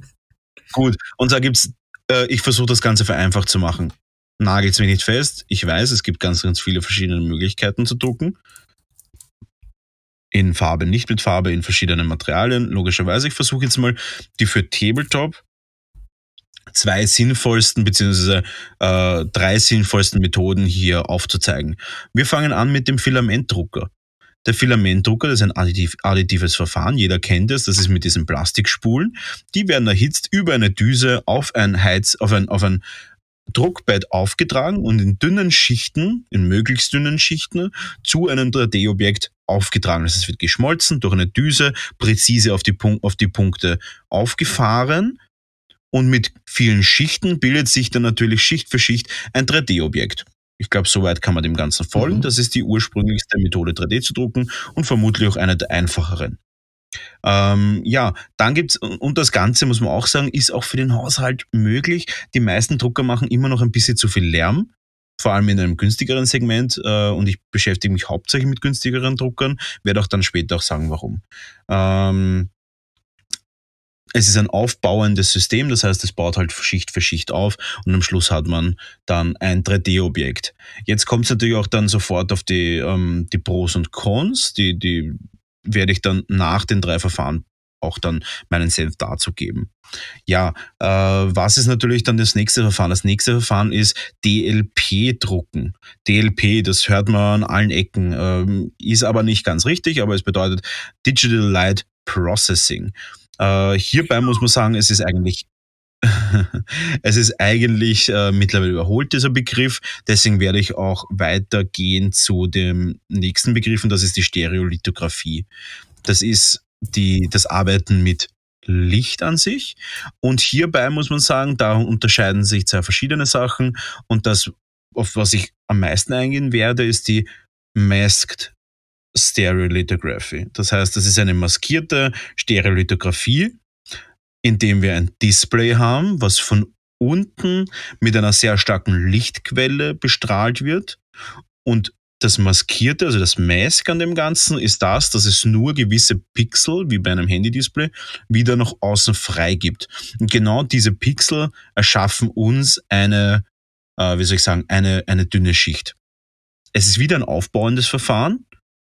Gut. Und da gibt's, äh, ich versuche das Ganze vereinfacht zu machen. Nagelt's mir nicht fest. Ich weiß, es gibt ganz, ganz viele verschiedene Möglichkeiten zu drucken. In Farbe, nicht mit Farbe, in verschiedenen Materialien. Logischerweise, ich versuche jetzt mal die für Tabletop zwei sinnvollsten beziehungsweise äh, drei sinnvollsten Methoden hier aufzuzeigen. Wir fangen an mit dem Filamentdrucker. Der Filamentdrucker, das ist ein additiv, additives Verfahren, jeder kennt es, das ist mit diesen Plastikspulen. Die werden erhitzt über eine Düse auf ein Heiz, auf ein, auf ein Druckbett aufgetragen und in dünnen Schichten, in möglichst dünnen Schichten, zu einem 3D-Objekt aufgetragen. Heißt, es wird geschmolzen durch eine Düse, präzise auf die, auf die Punkte aufgefahren und mit vielen Schichten bildet sich dann natürlich Schicht für Schicht ein 3D-Objekt. Ich glaube, soweit kann man dem Ganzen folgen. Mhm. Das ist die ursprünglichste Methode, 3D zu drucken und vermutlich auch eine der einfacheren. Ähm, ja, dann gibt's, und das Ganze muss man auch sagen, ist auch für den Haushalt möglich. Die meisten Drucker machen immer noch ein bisschen zu viel Lärm, vor allem in einem günstigeren Segment. Äh, und ich beschäftige mich hauptsächlich mit günstigeren Druckern, werde auch dann später auch sagen, warum. Ähm, es ist ein aufbauendes System, das heißt, es baut halt Schicht für Schicht auf und am Schluss hat man dann ein 3D-Objekt. Jetzt kommt es natürlich auch dann sofort auf die, ähm, die Pros und Cons, die, die werde ich dann nach den drei Verfahren auch dann meinen Senf dazu geben. Ja, äh, was ist natürlich dann das nächste Verfahren? Das nächste Verfahren ist DLP-Drucken. DLP, das hört man an allen Ecken, ähm, ist aber nicht ganz richtig, aber es bedeutet Digital Light Processing. Äh, hierbei muss man sagen, es ist eigentlich es ist eigentlich äh, mittlerweile überholt, dieser Begriff. Deswegen werde ich auch weitergehen zu dem nächsten Begriff und das ist die Stereolithografie. Das ist die, das Arbeiten mit Licht an sich. Und hierbei muss man sagen, da unterscheiden sich zwei verschiedene Sachen. Und das, auf was ich am meisten eingehen werde, ist die Masked Stereolithography. Das heißt, das ist eine maskierte Stereolithografie, indem wir ein Display haben, was von unten mit einer sehr starken Lichtquelle bestrahlt wird und das Maskierte, also das Mask an dem Ganzen, ist das, dass es nur gewisse Pixel, wie bei einem Handy-Display, wieder nach außen frei gibt. Und genau diese Pixel erschaffen uns eine, äh, wie soll ich sagen, eine, eine dünne Schicht. Es ist wieder ein aufbauendes Verfahren,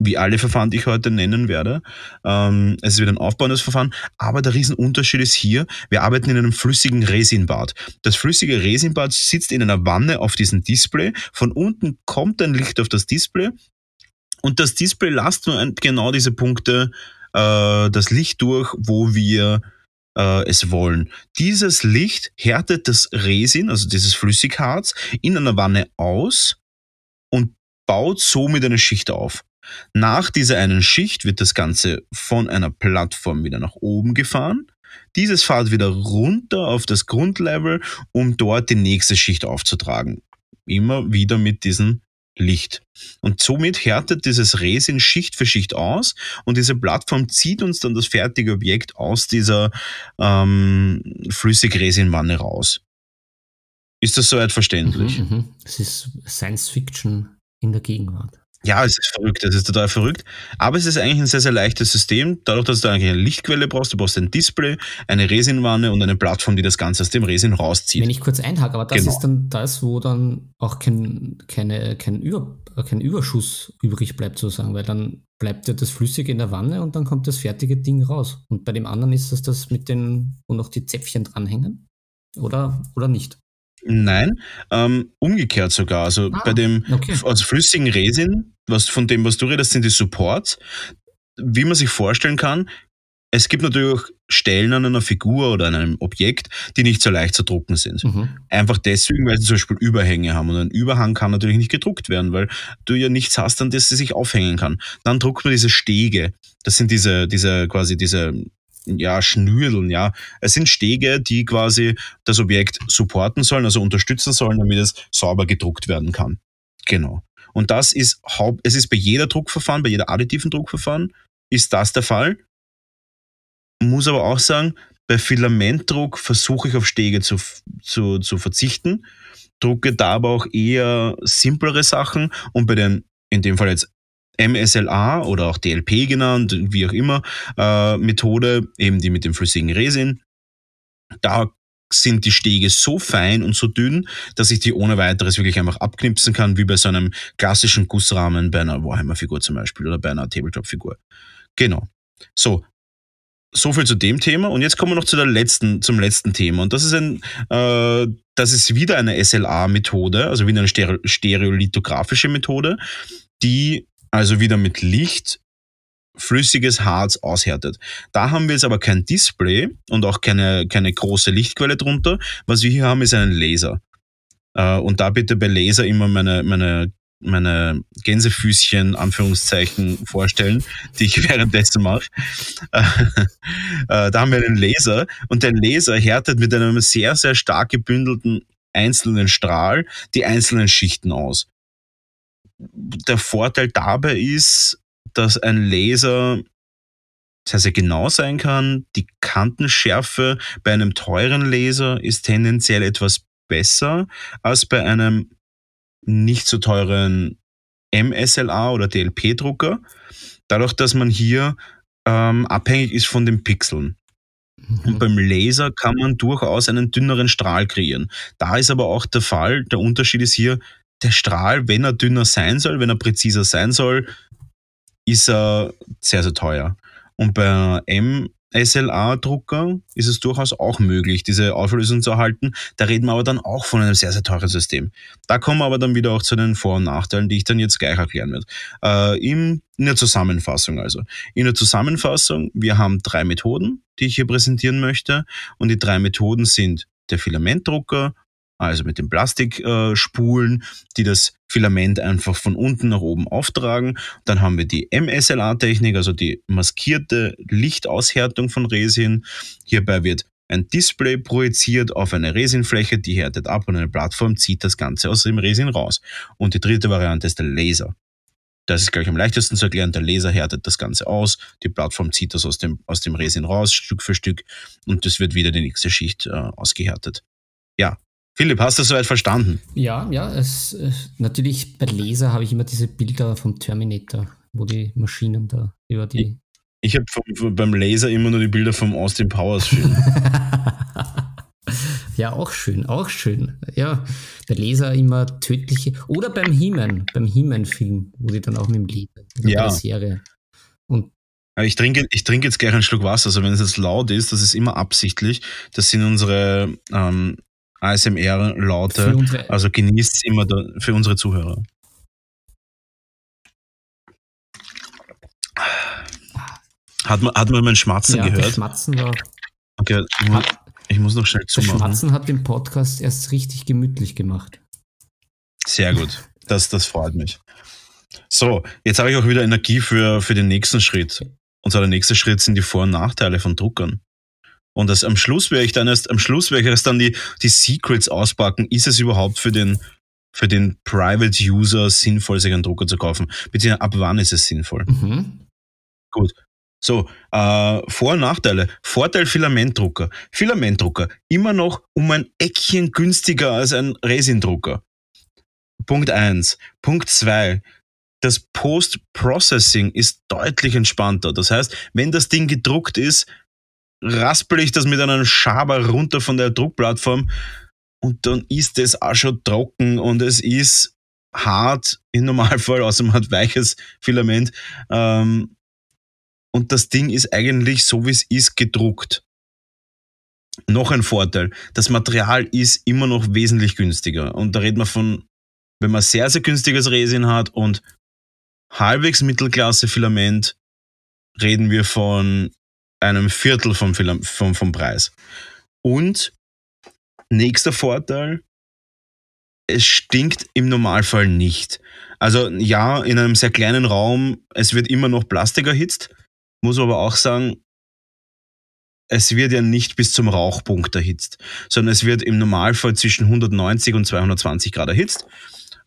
wie alle Verfahren, die ich heute nennen werde. Ähm, es ist wieder ein aufbauendes Verfahren, aber der Riesenunterschied ist hier, wir arbeiten in einem flüssigen Resinbad. Das flüssige Resinbad sitzt in einer Wanne auf diesem Display. Von unten kommt ein Licht auf das Display und das Display lasst nur genau diese Punkte äh, das Licht durch, wo wir äh, es wollen. Dieses Licht härtet das Resin, also dieses Flüssigharz, in einer Wanne aus und baut somit eine Schicht auf. Nach dieser einen Schicht wird das Ganze von einer Plattform wieder nach oben gefahren. Dieses fahrt wieder runter auf das Grundlevel, um dort die nächste Schicht aufzutragen. Immer wieder mit diesem Licht. Und somit härtet dieses Resin Schicht für Schicht aus und diese Plattform zieht uns dann das fertige Objekt aus dieser ähm, Flüssigresinwanne raus. Ist das soweit verständlich? Mhm, mh. Das ist Science Fiction in der Gegenwart. Ja, es ist verrückt, es ist total verrückt. Aber es ist eigentlich ein sehr, sehr leichtes System, dadurch, dass du eigentlich eine Lichtquelle brauchst. Du brauchst ein Display, eine Resinwanne und eine Plattform, die das Ganze aus dem Resin rauszieht. Wenn ich kurz einhake, aber das genau. ist dann das, wo dann auch kein, keine, kein, Über, kein Überschuss übrig bleibt, sozusagen, weil dann bleibt ja das Flüssige in der Wanne und dann kommt das fertige Ding raus. Und bei dem anderen ist das das mit den, wo noch die Zäpfchen dranhängen? Oder, oder nicht? Nein, ähm, umgekehrt sogar. Also ah, bei dem okay. also flüssigen Resin, was von dem, was du redest, sind die Supports. Wie man sich vorstellen kann, es gibt natürlich auch Stellen an einer Figur oder an einem Objekt, die nicht so leicht zu drucken sind. Mhm. Einfach deswegen, weil sie zum Beispiel Überhänge haben. Und ein Überhang kann natürlich nicht gedruckt werden, weil du ja nichts hast, an das sie sich aufhängen kann. Dann druckt man diese Stege. Das sind diese, diese quasi diese ja, Schnürdeln, ja. Es sind Stege, die quasi das Objekt supporten sollen, also unterstützen sollen, damit es sauber gedruckt werden kann. Genau. Und das ist Haupt, es ist bei jeder Druckverfahren, bei jeder additiven Druckverfahren, ist das der Fall. Muss aber auch sagen, bei Filamentdruck versuche ich auf Stege zu, zu, zu verzichten, drucke da aber auch eher simplere Sachen und bei den, in dem Fall jetzt MSLA oder auch DLP genannt, wie auch immer, äh, Methode, eben die mit dem flüssigen Resin, da sind die Stege so fein und so dünn, dass ich die ohne weiteres wirklich einfach abknipsen kann, wie bei so einem klassischen Gussrahmen bei einer Warhammer-Figur zum Beispiel oder bei einer Tabletop-Figur. Genau. So, so viel zu dem Thema. Und jetzt kommen wir noch zu der letzten, zum letzten Thema. Und das ist ein, äh, das ist wieder eine SLA-Methode, also wieder eine stereolithografische Methode, die also wieder mit Licht flüssiges Harz aushärtet. Da haben wir jetzt aber kein Display und auch keine, keine große Lichtquelle drunter. Was wir hier haben, ist einen Laser. Äh, und da bitte bei Laser immer meine, meine, meine Gänsefüßchen, Anführungszeichen, vorstellen, die ich währenddessen mache. Äh, da haben wir einen Laser und der Laser härtet mit einem sehr, sehr stark gebündelten einzelnen Strahl die einzelnen Schichten aus. Der Vorteil dabei ist, dass ein Laser sehr, sehr genau sein kann. Die Kantenschärfe bei einem teuren Laser ist tendenziell etwas besser als bei einem nicht so teuren MSLA oder DLP-Drucker. Dadurch, dass man hier ähm, abhängig ist von den Pixeln. Mhm. Und beim Laser kann man durchaus einen dünneren Strahl kreieren. Da ist aber auch der Fall, der Unterschied ist hier, der Strahl, wenn er dünner sein soll, wenn er präziser sein soll, ist er sehr, sehr teuer. Und bei MSLA-Drucker ist es durchaus auch möglich, diese Auflösung zu erhalten. Da reden wir aber dann auch von einem sehr, sehr teuren System. Da kommen wir aber dann wieder auch zu den Vor- und Nachteilen, die ich dann jetzt gleich erklären werde. Äh, in, in der Zusammenfassung also. In der Zusammenfassung, wir haben drei Methoden, die ich hier präsentieren möchte. Und die drei Methoden sind der Filamentdrucker, also mit den Plastikspulen, die das Filament einfach von unten nach oben auftragen. Dann haben wir die MSLA-Technik, also die maskierte Lichtaushärtung von Resin. Hierbei wird ein Display projiziert auf eine Resinfläche, die härtet ab und eine Plattform zieht das Ganze aus dem Resin raus. Und die dritte Variante ist der Laser. Das ist gleich am leichtesten zu erklären. Der Laser härtet das Ganze aus, die Plattform zieht das aus dem, aus dem Resin raus, Stück für Stück, und das wird wieder die nächste Schicht äh, ausgehärtet. Ja, Philipp, hast du soweit verstanden? Ja, ja, es, natürlich bei Laser habe ich immer diese Bilder vom Terminator, wo die Maschinen da über die. Ich, ich habe beim Laser immer nur die Bilder vom Austin Powers Film. ja, auch schön, auch schön. Ja, der Laser immer tödliche. Oder beim He-Man, beim He-Man-Film, wo die dann auch mit dem Lied, also ja. Serie. Und ich trinke, ich trinke jetzt gleich einen Schluck Wasser. Also wenn es jetzt laut ist, das ist immer absichtlich. Das sind unsere ähm, ASMR-Laute. Also genießt es immer da, für unsere Zuhörer. Hat man, hat man mein Schmatzen ja, gehört? Schmatzen war. Okay, ich muss, ich muss noch schnell zumachen. Schmatzen hat den Podcast erst richtig gemütlich gemacht. Sehr gut. Das, das freut mich. So, jetzt habe ich auch wieder Energie für, für den nächsten Schritt. Und zwar der nächste Schritt sind die Vor- und Nachteile von Druckern. Und das, am Schluss werde ich dann erst, am Schluss werde ich erst dann die, die Secrets auspacken. Ist es überhaupt für den, für den Private User sinnvoll, sich einen Drucker zu kaufen? Beziehungsweise ab wann ist es sinnvoll? Mhm. Gut. So, äh, Vor- und Nachteile. Vorteil Filamentdrucker. Filamentdrucker immer noch um ein Eckchen günstiger als ein Resindrucker. Punkt eins. Punkt zwei. Das Post-Processing ist deutlich entspannter. Das heißt, wenn das Ding gedruckt ist, raspel ich das mit einem Schaber runter von der Druckplattform und dann ist es auch schon trocken und es ist hart im Normalfall, außer man hat weiches Filament. Ähm, und das Ding ist eigentlich so wie es ist gedruckt. Noch ein Vorteil, das Material ist immer noch wesentlich günstiger. Und da reden wir von, wenn man sehr, sehr günstiges Resin hat und halbwegs Mittelklasse Filament, reden wir von einem Viertel vom, vom, vom Preis. Und nächster Vorteil, es stinkt im Normalfall nicht. Also ja, in einem sehr kleinen Raum, es wird immer noch Plastik erhitzt, muss aber auch sagen, es wird ja nicht bis zum Rauchpunkt erhitzt, sondern es wird im Normalfall zwischen 190 und 220 Grad erhitzt.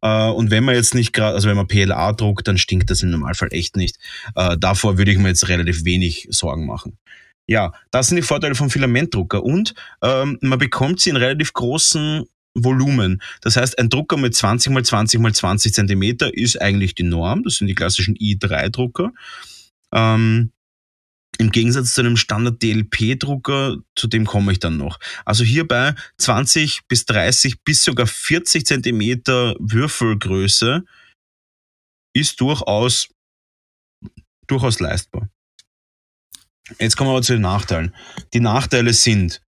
Äh, und wenn man jetzt nicht gerade, also wenn man PLA druckt, dann stinkt das im Normalfall echt nicht. Äh, davor würde ich mir jetzt relativ wenig Sorgen machen. Ja, das sind die Vorteile vom Filamentdrucker und ähm, man bekommt sie in relativ großen Volumen. Das heißt, ein Drucker mit 20 mal 20 mal 20 Zentimeter ist eigentlich die Norm. Das sind die klassischen i3-Drucker. Ähm, Im Gegensatz zu einem Standard DLP-Drucker, zu dem komme ich dann noch. Also hierbei 20 bis 30 bis sogar 40 Zentimeter Würfelgröße ist durchaus, durchaus leistbar. Jetzt kommen wir aber zu den Nachteilen. Die Nachteile sind,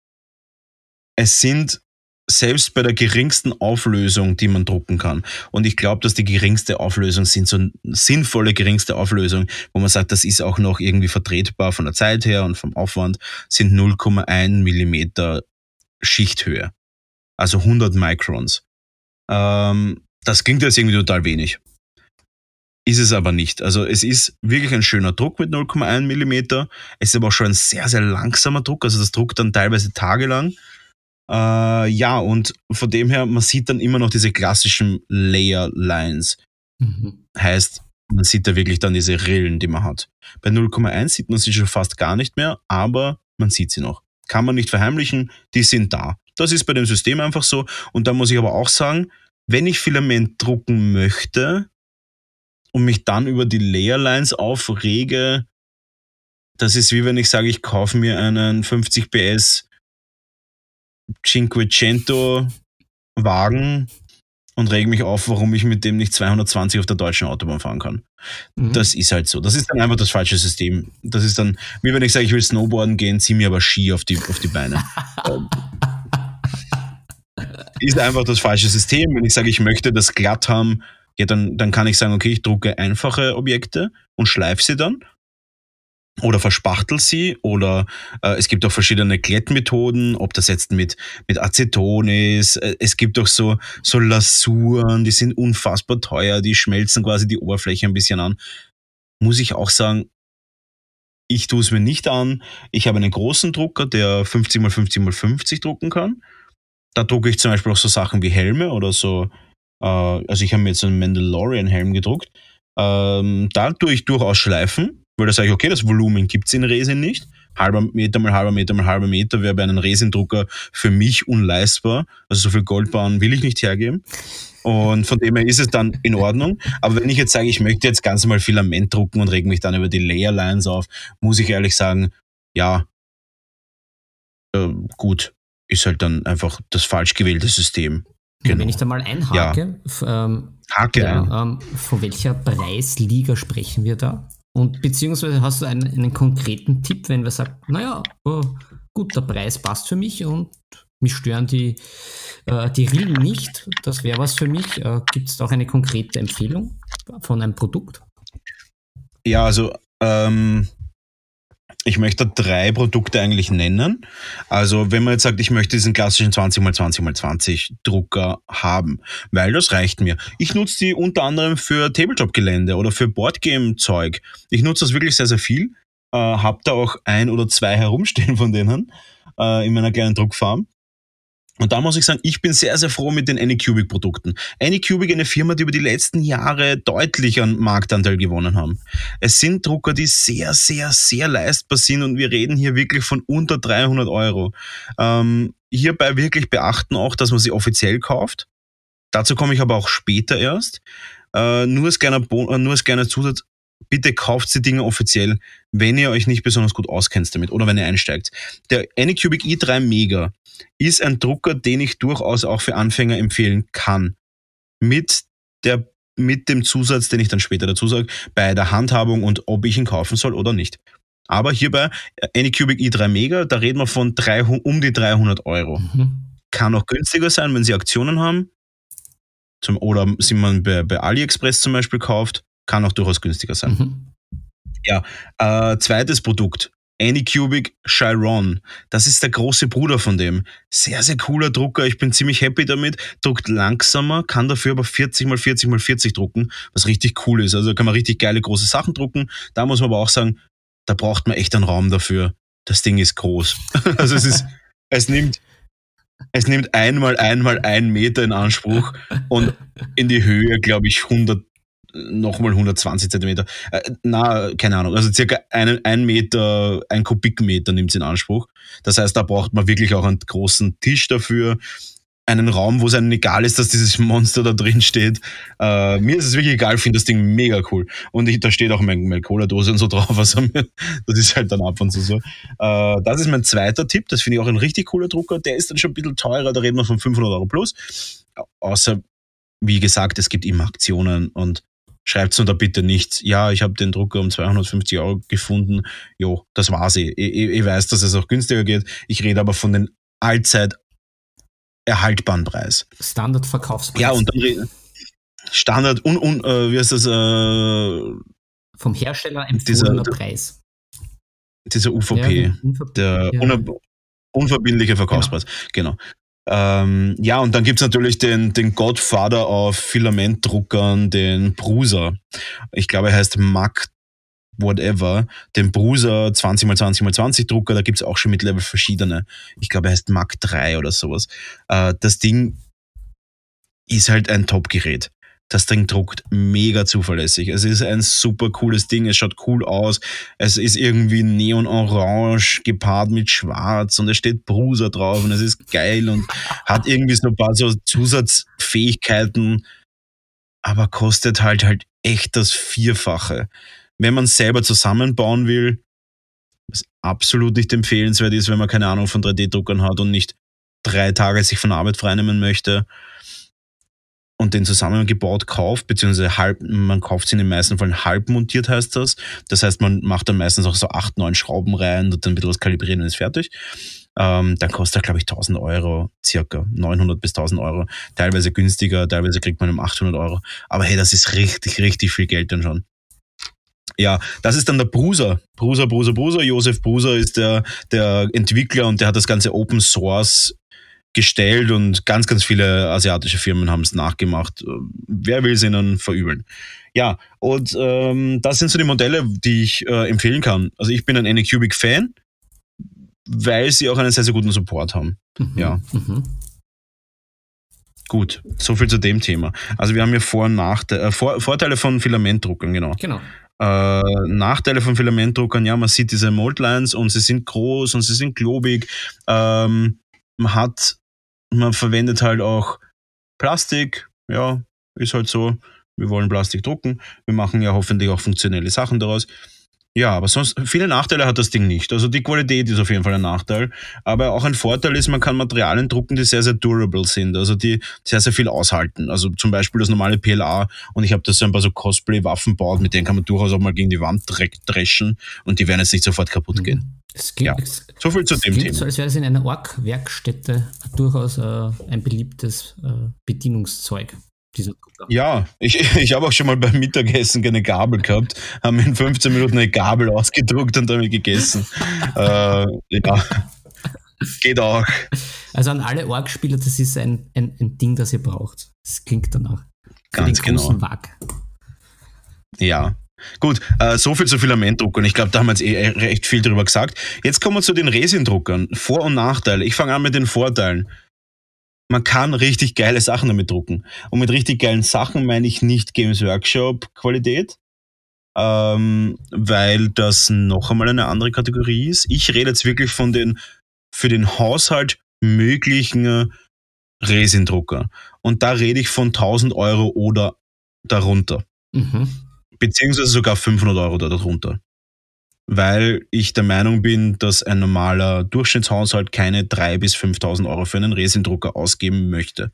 es sind selbst bei der geringsten Auflösung, die man drucken kann. Und ich glaube, dass die geringste Auflösung sind, so eine sinnvolle geringste Auflösung, wo man sagt, das ist auch noch irgendwie vertretbar von der Zeit her und vom Aufwand, sind 0,1 Millimeter Schichthöhe. Also 100 Microns. Ähm, das klingt jetzt irgendwie total wenig. Ist es aber nicht. Also es ist wirklich ein schöner Druck mit 0,1 Millimeter. Es ist aber auch schon ein sehr, sehr langsamer Druck. Also das druckt dann teilweise tagelang. Äh, ja, und von dem her, man sieht dann immer noch diese klassischen Layer Lines. Mhm. Heißt, man sieht da wirklich dann diese Rillen, die man hat. Bei 0,1 sieht man sie schon fast gar nicht mehr, aber man sieht sie noch. Kann man nicht verheimlichen, die sind da. Das ist bei dem System einfach so. Und da muss ich aber auch sagen, wenn ich Filament drucken möchte und mich dann über die Layer Lines aufrege, das ist wie wenn ich sage, ich kaufe mir einen 50 PS Cinquecento Wagen und reg mich auf, warum ich mit dem nicht 220 auf der deutschen Autobahn fahren kann. Mhm. Das ist halt so. Das ist dann einfach das falsche System. Das ist dann, wie wenn ich sage, ich will Snowboarden gehen, zieh mir aber Ski auf die, auf die Beine. ist einfach das falsche System. Wenn ich sage, ich möchte das glatt haben, ja, dann, dann kann ich sagen, okay, ich drucke einfache Objekte und schleife sie dann oder verspachtel sie oder äh, es gibt auch verschiedene Glättmethoden, ob das jetzt mit, mit Aceton ist. Äh, es gibt auch so, so Lasuren, die sind unfassbar teuer, die schmelzen quasi die Oberfläche ein bisschen an. Muss ich auch sagen, ich tue es mir nicht an. Ich habe einen großen Drucker, der 50 x 50 x 50 drucken kann. Da drucke ich zum Beispiel auch so Sachen wie Helme oder so. Äh, also ich habe mir jetzt einen Mandalorian-Helm gedruckt. Ähm, da tue ich durchaus schleifen weil da sage ich, okay, das Volumen gibt's in Resin nicht. Halber Meter mal halber Meter mal halber Meter wäre bei einem Resindrucker für mich unleistbar. Also so viel Goldbahn will ich nicht hergeben. Und von dem her ist es dann in Ordnung. Aber wenn ich jetzt sage, ich möchte jetzt ganz normal Filament drucken und reg mich dann über die Layerlines auf, muss ich ehrlich sagen, ja, äh, gut, ist halt dann einfach das falsch gewählte System. Genau. Wenn ich da mal einhake, ja. ähm, Hake ja, ein. ähm, von welcher Preisliga sprechen wir da? Und beziehungsweise hast du einen, einen konkreten Tipp, wenn wir sagen, naja, oh, gut, der Preis passt für mich und mich stören die, äh, die Rillen nicht. Das wäre was für mich. Äh, Gibt es da auch eine konkrete Empfehlung von einem Produkt? Ja, also ähm, ich möchte drei Produkte eigentlich nennen. Also wenn man jetzt sagt, ich möchte diesen klassischen 20x20x20 Drucker haben, weil das reicht mir. Ich nutze die unter anderem für Tabletop-Gelände oder für Boardgame-Zeug. Ich nutze das wirklich sehr, sehr viel. Äh, hab da auch ein oder zwei herumstehen von denen äh, in meiner kleinen Druckfarm. Und da muss ich sagen, ich bin sehr, sehr froh mit den Anycubic-Produkten. Anycubic, eine Firma, die über die letzten Jahre deutlich an Marktanteil gewonnen haben. Es sind Drucker, die sehr, sehr, sehr leistbar sind und wir reden hier wirklich von unter 300 Euro. Ähm, hierbei wirklich beachten auch, dass man sie offiziell kauft. Dazu komme ich aber auch später erst. Äh, nur, als kleiner äh, nur als kleiner Zusatz, bitte kauft die Dinge offiziell, wenn ihr euch nicht besonders gut auskennt damit oder wenn ihr einsteigt. Der Anycubic i3 Mega ist ein Drucker, den ich durchaus auch für Anfänger empfehlen kann. Mit der mit dem Zusatz, den ich dann später dazu sage, bei der Handhabung und ob ich ihn kaufen soll oder nicht. Aber hierbei Anycubic i3 Mega, da reden wir von drei, um die 300 Euro. Mhm. Kann auch günstiger sein, wenn Sie Aktionen haben. Zum, oder sie man bei, bei AliExpress zum Beispiel kauft, kann auch durchaus günstiger sein. Mhm. Ja, äh, zweites Produkt, Anycubic Chiron. Das ist der große Bruder von dem. Sehr, sehr cooler Drucker. Ich bin ziemlich happy damit. Druckt langsamer, kann dafür aber 40 x 40 x 40 drucken, was richtig cool ist. Also kann man richtig geile große Sachen drucken. Da muss man aber auch sagen, da braucht man echt einen Raum dafür. Das Ding ist groß. also es ist, es nimmt, es nimmt einmal einmal ein Meter in Anspruch und in die Höhe, glaube ich, 100 nochmal 120 Zentimeter. Äh, na, keine Ahnung. Also circa ein, ein Meter, ein Kubikmeter nimmt es in Anspruch. Das heißt, da braucht man wirklich auch einen großen Tisch dafür. Einen Raum, wo es einem egal ist, dass dieses Monster da drin steht. Äh, mir ist es wirklich egal, finde das Ding mega cool. Und ich, da steht auch meine, meine Cola-Dose und so drauf. Also, das ist halt dann ab und zu so. Äh, das ist mein zweiter Tipp. Das finde ich auch ein richtig cooler Drucker. Der ist dann schon ein bisschen teurer. Da reden wir von 500 Euro plus. Außer, wie gesagt, es gibt immer Aktionen und schreibt nur da bitte nicht, ja, ich habe den Drucker um 250 Euro gefunden. Jo, das war's eh. Ich, ich, ich weiß, dass es auch günstiger geht. Ich rede aber von den allzeit erhaltbaren Preis. Standardverkaufspreis. Ja, und dann Standard und, und äh, wie heißt das? Äh, Vom Hersteller empfohlener dieser, Preis. Dieser UVP, ja, der ja. unverbindliche Verkaufspreis. Genau. genau. Ähm, ja, und dann gibt's natürlich den, den Godfather auf Filamentdruckern, den Bruser. Ich glaube, er heißt Mac whatever, den Bruser 20x20x20 Drucker, da gibt's auch schon mittlerweile verschiedene. Ich glaube, er heißt Mac 3 oder sowas. Äh, das Ding ist halt ein Top-Gerät das Ding druckt mega zuverlässig. Es ist ein super cooles Ding, es schaut cool aus. Es ist irgendwie neon-orange gepaart mit schwarz und es steht Bruser drauf und es ist geil und hat irgendwie so ein paar so Zusatzfähigkeiten, aber kostet halt halt echt das Vierfache. Wenn man selber zusammenbauen will, was absolut nicht empfehlenswert ist, wenn man keine Ahnung von 3D-Druckern hat und nicht drei Tage sich von Arbeit freinehmen möchte, und den zusammengebaut kauft, beziehungsweise halb, man kauft sie in den meisten Fällen halb montiert, heißt das. Das heißt, man macht dann meistens auch so acht, neun Schrauben rein und dann ein bisschen was kalibrieren und ist fertig. Ähm, dann kostet er, glaube ich, 1000 Euro, circa 900 bis 1000 Euro. Teilweise günstiger, teilweise kriegt man um 800 Euro. Aber hey, das ist richtig, richtig viel Geld dann schon. Ja, das ist dann der Bruser. Bruser, Bruser, Bruser. Josef Bruser ist der, der Entwickler und der hat das ganze Open Source gestellt und ganz, ganz viele asiatische Firmen haben es nachgemacht. Wer will es ihnen verübeln? Ja, und ähm, das sind so die Modelle, die ich äh, empfehlen kann. Also ich bin ein Anycubic-Fan, weil sie auch einen sehr, sehr guten Support haben. Mhm, ja. Mhm. Gut, so viel zu dem Thema. Also wir haben hier Vor- und Nachteile, äh, Vor Vorteile von Filamentdruckern, genau. Genau. Äh, Nachteile von Filamentdruckern, ja, man sieht diese Moldlines und sie sind groß und sie sind globig. Ähm, man hat man verwendet halt auch Plastik, ja, ist halt so. Wir wollen Plastik drucken. Wir machen ja hoffentlich auch funktionelle Sachen daraus. Ja, aber sonst viele Nachteile hat das Ding nicht. Also die Qualität ist auf jeden Fall ein Nachteil. Aber auch ein Vorteil ist, man kann Materialien drucken, die sehr, sehr durable sind. Also die sehr, sehr viel aushalten. Also zum Beispiel das normale PLA. Und ich habe da so ein paar so Cosplay-Waffen baut, mit denen kann man durchaus auch mal gegen die Wand dreschen und die werden jetzt nicht sofort kaputt gehen. Es klingt, ja. So viel zu dem Thema. So, als wäre es in einer Org-Werkstätte durchaus äh, ein beliebtes äh, Bedienungszeug. Ja, ich, ich habe auch schon mal beim Mittagessen keine Gabel gehabt, haben in 15 Minuten eine Gabel ausgedruckt und damit gegessen. äh, ja, geht auch. Also an alle Org-Spieler, das ist ein, ein, ein Ding, das ihr braucht. Das klingt danach. Für Ganz genau. Wag. Ja, Gut, äh, so viel zu Filamentdruckern. Ich glaube, da haben wir jetzt eh recht viel drüber gesagt. Jetzt kommen wir zu den Resindruckern. Vor- und Nachteile. Ich fange an mit den Vorteilen. Man kann richtig geile Sachen damit drucken. Und mit richtig geilen Sachen meine ich nicht Games Workshop Qualität, ähm, weil das noch einmal eine andere Kategorie ist. Ich rede jetzt wirklich von den für den Haushalt möglichen Resindrucker. Und da rede ich von 1000 Euro oder darunter. Mhm beziehungsweise sogar 500 Euro darunter. Weil ich der Meinung bin, dass ein normaler Durchschnittshaushalt keine 3.000 bis 5.000 Euro für einen Resindrucker ausgeben möchte.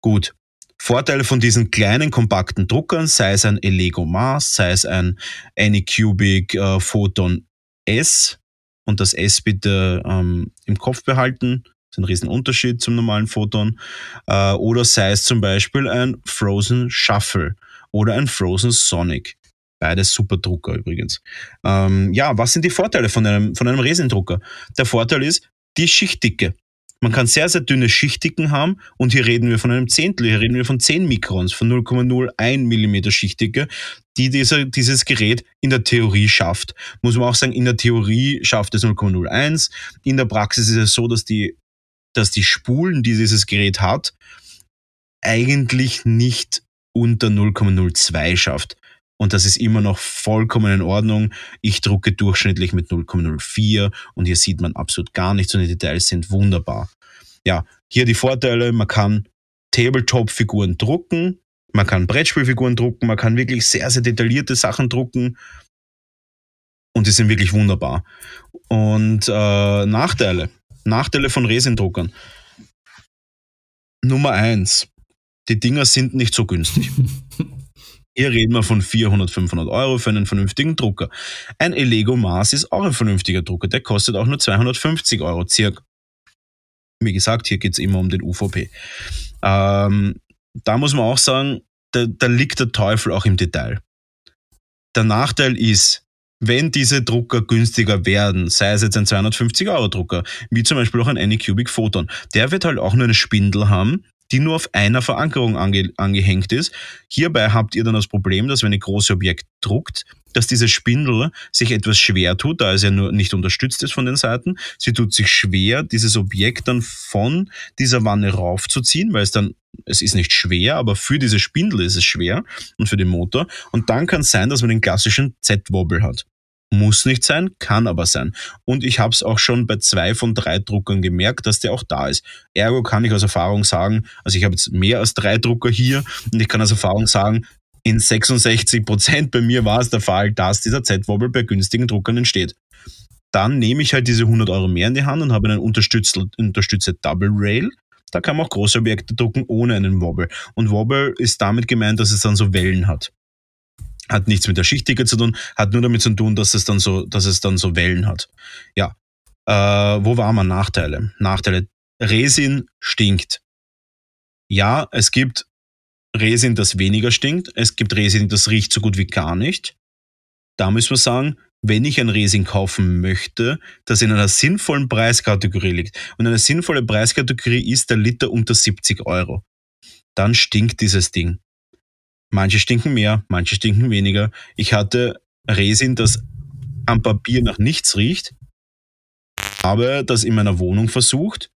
Gut. Vorteile von diesen kleinen, kompakten Druckern, sei es ein Elego Mars, sei es ein Anycubic äh, Photon S, und das S bitte ähm, im Kopf behalten, das ist ein Riesenunterschied zum normalen Photon, äh, oder sei es zum Beispiel ein Frozen Shuffle oder ein Frozen Sonic. Beides super Drucker übrigens. Ähm, ja, was sind die Vorteile von einem, von einem Resindrucker? Der Vorteil ist die Schichtdicke. Man kann sehr, sehr dünne Schichtdicken haben und hier reden wir von einem Zehntel, hier reden wir von 10 Mikrons, von 0,01 Millimeter Schichtdicke, die dieser, dieses Gerät in der Theorie schafft. Muss man auch sagen, in der Theorie schafft es 0,01. In der Praxis ist es so, dass die dass die Spulen, die dieses Gerät hat, eigentlich nicht unter 0,02 schafft. Und das ist immer noch vollkommen in Ordnung. Ich drucke durchschnittlich mit 0,04 und hier sieht man absolut gar nichts und die Details sind wunderbar. Ja, hier die Vorteile, man kann Tabletop-Figuren drucken, man kann Brettspielfiguren drucken, man kann wirklich sehr, sehr detaillierte Sachen drucken und die sind wirklich wunderbar. Und äh, Nachteile, Nachteile von Resindruckern. Nummer eins, die Dinger sind nicht so günstig. Hier reden wir von 400, 500 Euro für einen vernünftigen Drucker. Ein Elego Mars ist auch ein vernünftiger Drucker, der kostet auch nur 250 Euro circa. Wie gesagt, hier geht es immer um den UVP. Ähm, da muss man auch sagen, da, da liegt der Teufel auch im Detail. Der Nachteil ist, wenn diese Drucker günstiger werden, sei es jetzt ein 250-Euro-Drucker, wie zum Beispiel auch ein Anycubic Photon, der wird halt auch nur eine Spindel haben, die nur auf einer Verankerung ange angehängt ist. Hierbei habt ihr dann das Problem, dass wenn ein großes Objekt druckt, dass diese Spindel sich etwas schwer tut, da es ja nur nicht unterstützt ist von den Seiten. Sie tut sich schwer, dieses Objekt dann von dieser Wanne raufzuziehen, weil es dann, es ist nicht schwer, aber für diese Spindel ist es schwer und für den Motor. Und dann kann es sein, dass man den klassischen Z-Wobble hat. Muss nicht sein, kann aber sein. Und ich habe es auch schon bei zwei von drei Druckern gemerkt, dass der auch da ist. Ergo kann ich aus Erfahrung sagen, also ich habe jetzt mehr als drei Drucker hier und ich kann aus Erfahrung sagen, in 66 Prozent bei mir war es der Fall, dass dieser Z-Wobble bei günstigen Druckern entsteht. Dann nehme ich halt diese 100 Euro mehr in die Hand und habe einen unterstützte Double Rail. Da kann man auch große Objekte drucken ohne einen Wobble. Und Wobble ist damit gemeint, dass es dann so Wellen hat hat nichts mit der Schichtdicke zu tun, hat nur damit zu tun, dass es dann so, dass es dann so Wellen hat. Ja. Äh, wo war man? Nachteile? Nachteile. Resin stinkt. Ja, es gibt Resin, das weniger stinkt. Es gibt Resin, das riecht so gut wie gar nicht. Da müssen wir sagen, wenn ich ein Resin kaufen möchte, das in einer sinnvollen Preiskategorie liegt. Und eine sinnvolle Preiskategorie ist der Liter unter 70 Euro. Dann stinkt dieses Ding. Manche stinken mehr, manche stinken weniger. Ich hatte Resin, das am Papier nach nichts riecht, habe das in meiner Wohnung versucht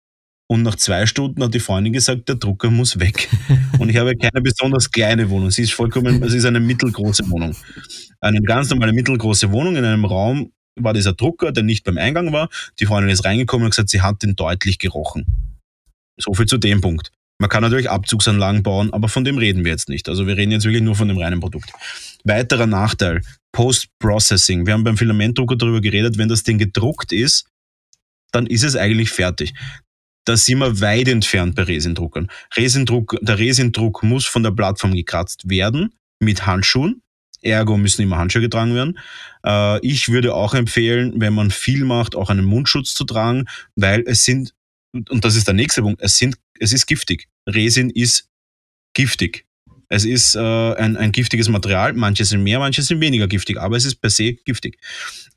und nach zwei Stunden hat die Freundin gesagt, der Drucker muss weg. Und ich habe keine besonders kleine Wohnung. Sie ist vollkommen, es ist eine mittelgroße Wohnung. Eine ganz normale mittelgroße Wohnung. In einem Raum war dieser Drucker, der nicht beim Eingang war. Die Freundin ist reingekommen und gesagt, sie hat den deutlich gerochen. So viel zu dem Punkt. Man kann natürlich Abzugsanlagen bauen, aber von dem reden wir jetzt nicht. Also wir reden jetzt wirklich nur von dem reinen Produkt. Weiterer Nachteil, Post-Processing. Wir haben beim Filamentdrucker darüber geredet, wenn das Ding gedruckt ist, dann ist es eigentlich fertig. Da sind wir weit entfernt bei Resindruckern. Resindruck, der Resindruck muss von der Plattform gekratzt werden mit Handschuhen. Ergo müssen immer Handschuhe getragen werden. Äh, ich würde auch empfehlen, wenn man viel macht, auch einen Mundschutz zu tragen, weil es sind und das ist der nächste Punkt, es, sind, es ist giftig. Resin ist giftig. Es ist äh, ein, ein giftiges Material. Manche sind mehr, manche sind weniger giftig, aber es ist per se giftig.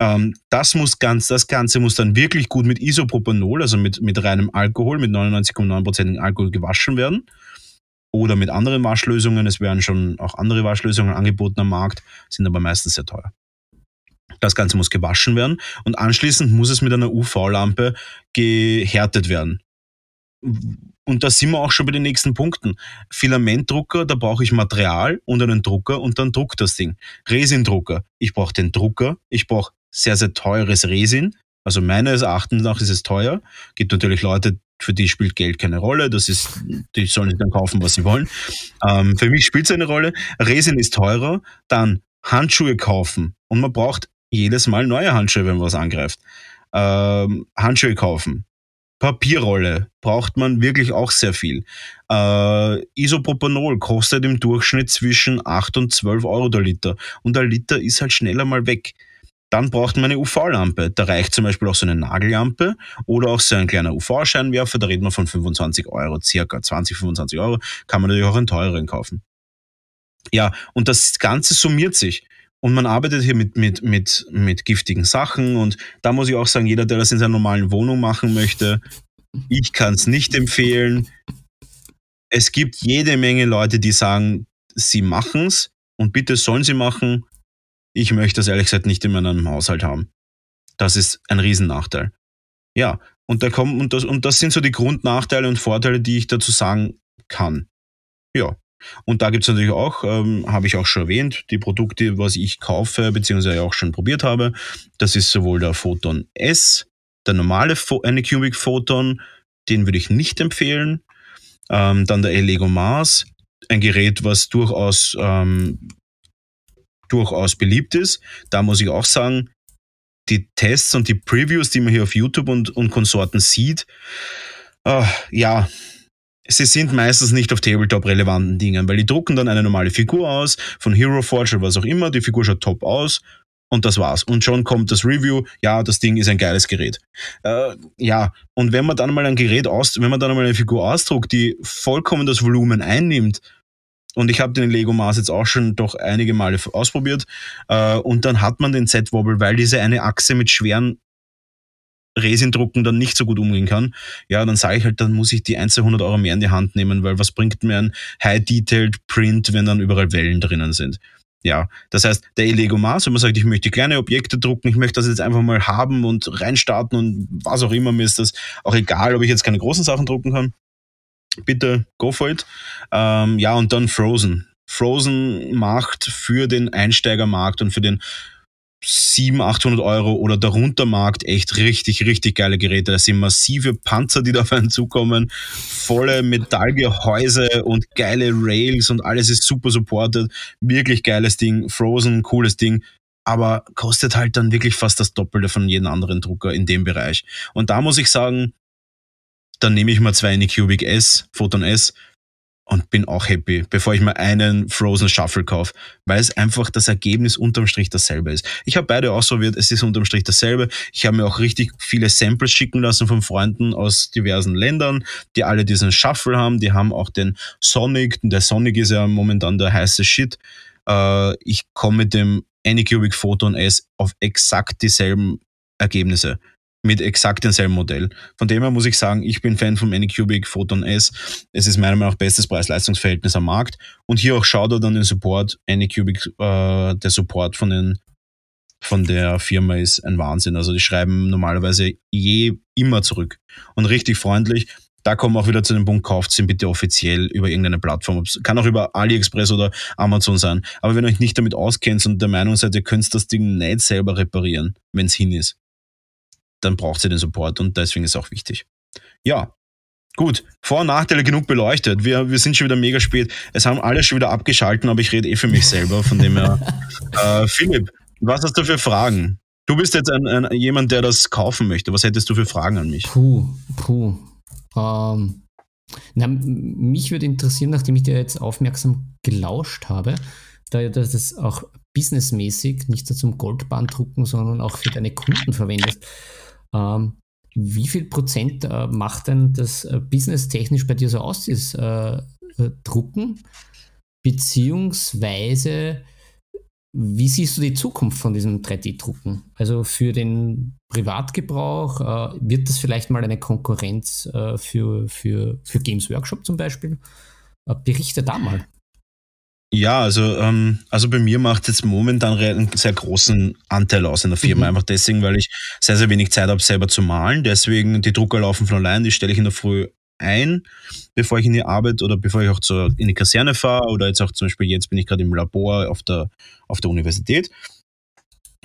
Ähm, das muss ganz, das Ganze muss dann wirklich gut mit Isopropanol, also mit, mit reinem Alkohol, mit 99,9% Alkohol gewaschen werden. Oder mit anderen Waschlösungen. Es werden schon auch andere Waschlösungen angeboten am Markt, sind aber meistens sehr teuer. Das Ganze muss gewaschen werden und anschließend muss es mit einer UV-Lampe gehärtet werden. Und da sind wir auch schon bei den nächsten Punkten. Filamentdrucker, da brauche ich Material und einen Drucker und dann druckt das Ding. Resindrucker, ich brauche den Drucker, ich brauche sehr, sehr teures Resin. Also meines Erachtens nach ist es teuer. Gibt natürlich Leute, für die spielt Geld keine Rolle. Das ist, die sollen dann kaufen, was sie wollen. Ähm, für mich spielt es eine Rolle. Resin ist teurer. Dann Handschuhe kaufen. Und man braucht jedes Mal neue Handschuhe, wenn man was angreift. Ähm, Handschuhe kaufen. Papierrolle braucht man wirklich auch sehr viel. Äh, Isopropanol kostet im Durchschnitt zwischen 8 und 12 Euro der Liter. Und der Liter ist halt schneller mal weg. Dann braucht man eine UV-Lampe. Da reicht zum Beispiel auch so eine Nagellampe oder auch so ein kleiner UV-Scheinwerfer. Da reden wir von 25 Euro, circa 20, 25 Euro. Kann man natürlich auch einen teureren kaufen. Ja, und das Ganze summiert sich. Und man arbeitet hier mit, mit, mit, mit giftigen Sachen. Und da muss ich auch sagen, jeder, der das in seiner normalen Wohnung machen möchte, ich kann es nicht empfehlen. Es gibt jede Menge Leute, die sagen, sie machen es und bitte sollen sie machen. Ich möchte das ehrlich gesagt nicht in meinem Haushalt haben. Das ist ein Riesennachteil. Ja, Und da kommen, und das, und das sind so die Grundnachteile und Vorteile, die ich dazu sagen kann. Ja. Und da gibt es natürlich auch, ähm, habe ich auch schon erwähnt, die Produkte, was ich kaufe, beziehungsweise auch schon probiert habe. Das ist sowohl der Photon S, der normale Anycubic Photon, den würde ich nicht empfehlen. Ähm, dann der Lego Mars, ein Gerät, was durchaus, ähm, durchaus beliebt ist. Da muss ich auch sagen, die Tests und die Previews, die man hier auf YouTube und, und Konsorten sieht, äh, ja, sie sind meistens nicht auf Tabletop-relevanten Dingen, weil die drucken dann eine normale Figur aus, von Hero Forge oder was auch immer, die Figur schaut top aus und das war's. Und schon kommt das Review, ja, das Ding ist ein geiles Gerät. Äh, ja, und wenn man dann mal ein Gerät aus, wenn man dann mal eine Figur ausdruckt, die vollkommen das Volumen einnimmt, und ich habe den Lego Mars jetzt auch schon doch einige Male ausprobiert, äh, und dann hat man den Z-Wobble, weil diese eine Achse mit schweren Resindrucken dann nicht so gut umgehen kann, ja, dann sage ich halt, dann muss ich die 100 Euro mehr in die Hand nehmen, weil was bringt mir ein High-Detailed Print, wenn dann überall Wellen drinnen sind? Ja, das heißt, der Lego Mars, wenn man sagt, ich möchte kleine Objekte drucken, ich möchte das jetzt einfach mal haben und reinstarten und was auch immer, mir ist das auch egal, ob ich jetzt keine großen Sachen drucken kann. Bitte go for it. Ähm, ja, und dann Frozen. Frozen macht für den Einsteigermarkt und für den 700, 800 Euro oder darunter Markt echt richtig, richtig geile Geräte. Das sind massive Panzer, die da auf einen zukommen, volle Metallgehäuse und geile Rails und alles ist super supported. Wirklich geiles Ding, Frozen, cooles Ding, aber kostet halt dann wirklich fast das Doppelte von jedem anderen Drucker in dem Bereich. Und da muss ich sagen, dann nehme ich mal zwei Anycubic S, Photon S, und bin auch happy, bevor ich mir einen Frozen Shuffle kaufe, weil es einfach das Ergebnis unterm Strich dasselbe ist. Ich habe beide ausprobiert, es ist unterm Strich dasselbe. Ich habe mir auch richtig viele Samples schicken lassen von Freunden aus diversen Ländern, die alle diesen Shuffle haben. Die haben auch den Sonic. Der Sonic ist ja momentan der heiße Shit. Äh, ich komme mit dem Anycubic Photon S auf exakt dieselben Ergebnisse mit exakt demselben Modell. Von dem her muss ich sagen, ich bin Fan vom Anycubic Photon S. Es ist meiner Meinung nach bestes Preis-Leistungs-Verhältnis am Markt. Und hier auch schaut er dann den Support. Anycubic, äh, der Support von den von der Firma ist ein Wahnsinn. Also die schreiben normalerweise je immer zurück und richtig freundlich. Da kommen wir auch wieder zu dem Punkt, kauft sie bitte offiziell über irgendeine Plattform. Kann auch über AliExpress oder Amazon sein. Aber wenn ihr euch nicht damit auskennt und der Meinung seid, ihr könnt das Ding nicht selber reparieren, wenn es hin ist, dann braucht sie den Support und deswegen ist es auch wichtig. Ja, Gut, Vor- und Nachteile genug beleuchtet. Wir, wir sind schon wieder mega spät. Es haben alle schon wieder abgeschalten, aber ich rede eh für mich selber. Von dem her. äh, Philipp, was hast du für Fragen? Du bist jetzt ein, ein, jemand, der das kaufen möchte. Was hättest du für Fragen an mich? Puh, puh. Ähm, na, mich würde interessieren, nachdem ich dir jetzt aufmerksam gelauscht habe, da du das auch businessmäßig nicht nur zum Goldband drucken, sondern auch für deine Kunden verwendest. Ähm, wie viel Prozent äh, macht denn das äh, businesstechnisch bei dir so aus, dieses äh, äh Drucken? Beziehungsweise, wie siehst du die Zukunft von diesem 3D-Drucken? Also für den Privatgebrauch, äh, wird das vielleicht mal eine Konkurrenz für, für, für Games Workshop zum Beispiel? berichte da mal. Ja, also, ähm, also bei mir macht es momentan einen sehr großen Anteil aus in der Firma. Mhm. Einfach deswegen, weil ich sehr, sehr wenig Zeit habe, selber zu malen. Deswegen, die Drucker laufen von allein, die stelle ich in der Früh ein, bevor ich in die Arbeit oder bevor ich auch zur, in die Kaserne fahre oder jetzt auch zum Beispiel jetzt bin ich gerade im Labor auf der, auf der Universität.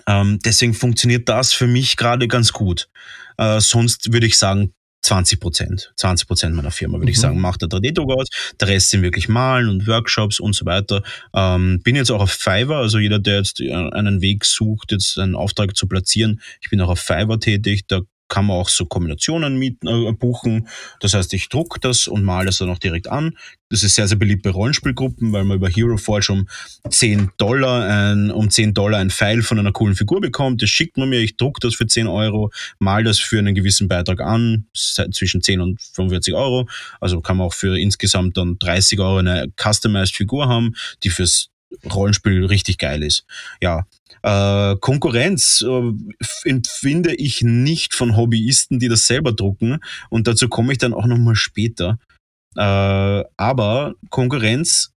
Ähm, deswegen funktioniert das für mich gerade ganz gut. Äh, sonst würde ich sagen, 20 Prozent, 20 Prozent meiner Firma, würde mhm. ich sagen, macht der 3D-Druck aus. Der Rest sind wirklich Malen und Workshops und so weiter. Ähm, bin jetzt auch auf Fiverr, also jeder, der jetzt äh, einen Weg sucht, jetzt einen Auftrag zu platzieren, ich bin auch auf Fiverr tätig. Da kann man auch so Kombinationen mieten, äh, buchen. Das heißt, ich druck das und male das dann auch direkt an. Das ist sehr, sehr beliebt bei Rollenspielgruppen, weil man über Hero Forge um 10 Dollar ein, um 10 Dollar ein Pfeil von einer coolen Figur bekommt. Das schickt man mir, ich druck das für 10 Euro, mal das für einen gewissen Beitrag an, zwischen 10 und 45 Euro. Also kann man auch für insgesamt dann 30 Euro eine customized Figur haben, die fürs Rollenspiel richtig geil ist. Ja, äh, Konkurrenz äh, empfinde ich nicht von Hobbyisten, die das selber drucken. Und dazu komme ich dann auch nochmal später. Äh, aber Konkurrenz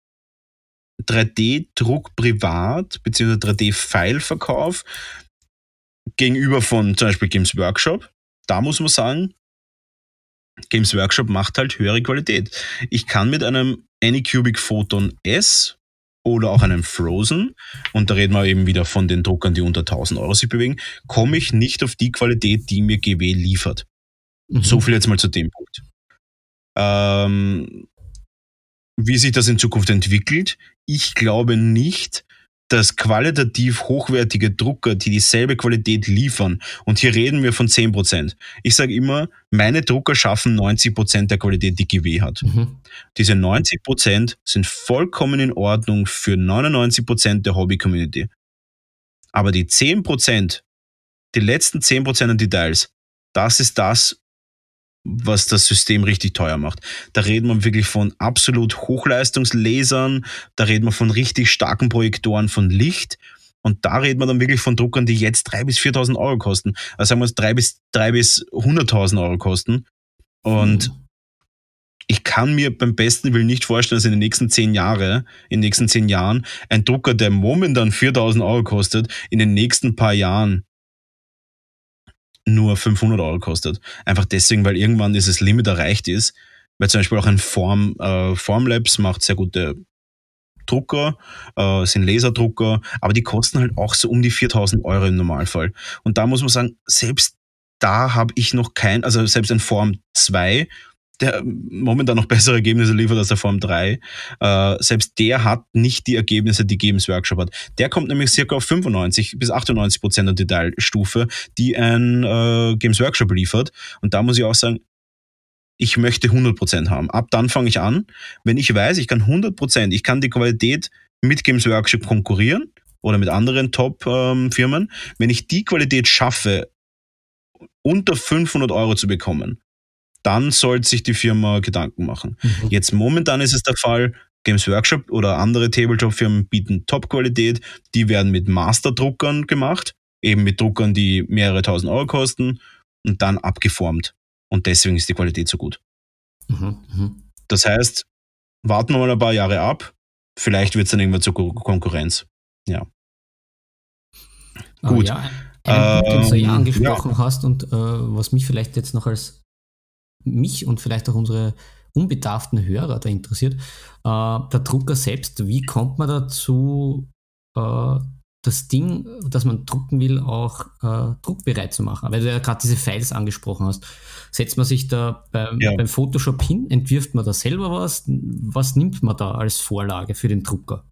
3D-Druck privat, beziehungsweise 3D-File-Verkauf gegenüber von zum Beispiel Games Workshop. Da muss man sagen, Games Workshop macht halt höhere Qualität. Ich kann mit einem Anycubic Photon S oder auch einem Frozen, und da reden wir eben wieder von den Druckern, die unter 1000 Euro sich bewegen, komme ich nicht auf die Qualität, die mir GW liefert. Mhm. So viel jetzt mal zu dem Punkt. Ähm, wie sich das in Zukunft entwickelt, ich glaube nicht, dass qualitativ hochwertige Drucker, die dieselbe Qualität liefern, und hier reden wir von 10%. Ich sage immer, meine Drucker schaffen 90% der Qualität, die GW hat. Mhm. Diese 90% sind vollkommen in Ordnung für 99% der Hobby-Community. Aber die 10%, die letzten 10% an Details, das ist das, was das System richtig teuer macht. Da reden wir wirklich von absolut Hochleistungslesern, da reden wir von richtig starken Projektoren von Licht und da reden wir dann wirklich von Druckern, die jetzt 3.000 bis 4.000 Euro kosten. Also sagen wir es 3.000 bis, 3 bis 100.000 Euro kosten. Und mhm. ich kann mir beim besten Willen nicht vorstellen, dass in den nächsten zehn Jahren, in den nächsten zehn Jahren ein Drucker, der momentan 4.000 Euro kostet, in den nächsten paar Jahren nur 500 Euro kostet. Einfach deswegen, weil irgendwann dieses Limit erreicht ist, weil zum Beispiel auch ein Form, äh, Formlabs macht sehr gute Drucker, äh, sind Laserdrucker, aber die kosten halt auch so um die 4000 Euro im Normalfall. Und da muss man sagen, selbst da habe ich noch kein, also selbst ein Form 2 der momentan noch bessere Ergebnisse liefert als der Form 3, äh, selbst der hat nicht die Ergebnisse, die Games Workshop hat. Der kommt nämlich circa auf 95 bis 98 Prozent der Detailstufe, die ein äh, Games Workshop liefert. Und da muss ich auch sagen, ich möchte 100 Prozent haben. Ab dann fange ich an. Wenn ich weiß, ich kann 100 Prozent, ich kann die Qualität mit Games Workshop konkurrieren oder mit anderen Top-Firmen. Ähm, Wenn ich die Qualität schaffe, unter 500 Euro zu bekommen, dann sollte sich die Firma Gedanken machen. Mhm. Jetzt momentan ist es der Fall, Games Workshop oder andere Tabletop-Firmen bieten Top-Qualität. Die werden mit Master-Druckern gemacht, eben mit Druckern, die mehrere tausend Euro kosten und dann abgeformt. Und deswegen ist die Qualität so gut. Mhm. Mhm. Das heißt, warten wir mal ein paar Jahre ab. Vielleicht wird es dann irgendwann zur Konkurrenz. Ja. Ah, gut. Ja, einen Punkt, den du ja ähm, angesprochen ja. hast und äh, was mich vielleicht jetzt noch als mich und vielleicht auch unsere unbedarften Hörer da interessiert, äh, der Drucker selbst, wie kommt man dazu, äh, das Ding, das man drucken will, auch äh, druckbereit zu machen? Weil du ja gerade diese Files angesprochen hast. Setzt man sich da beim, ja. beim Photoshop hin, entwirft man da selber was? Was nimmt man da als Vorlage für den Drucker?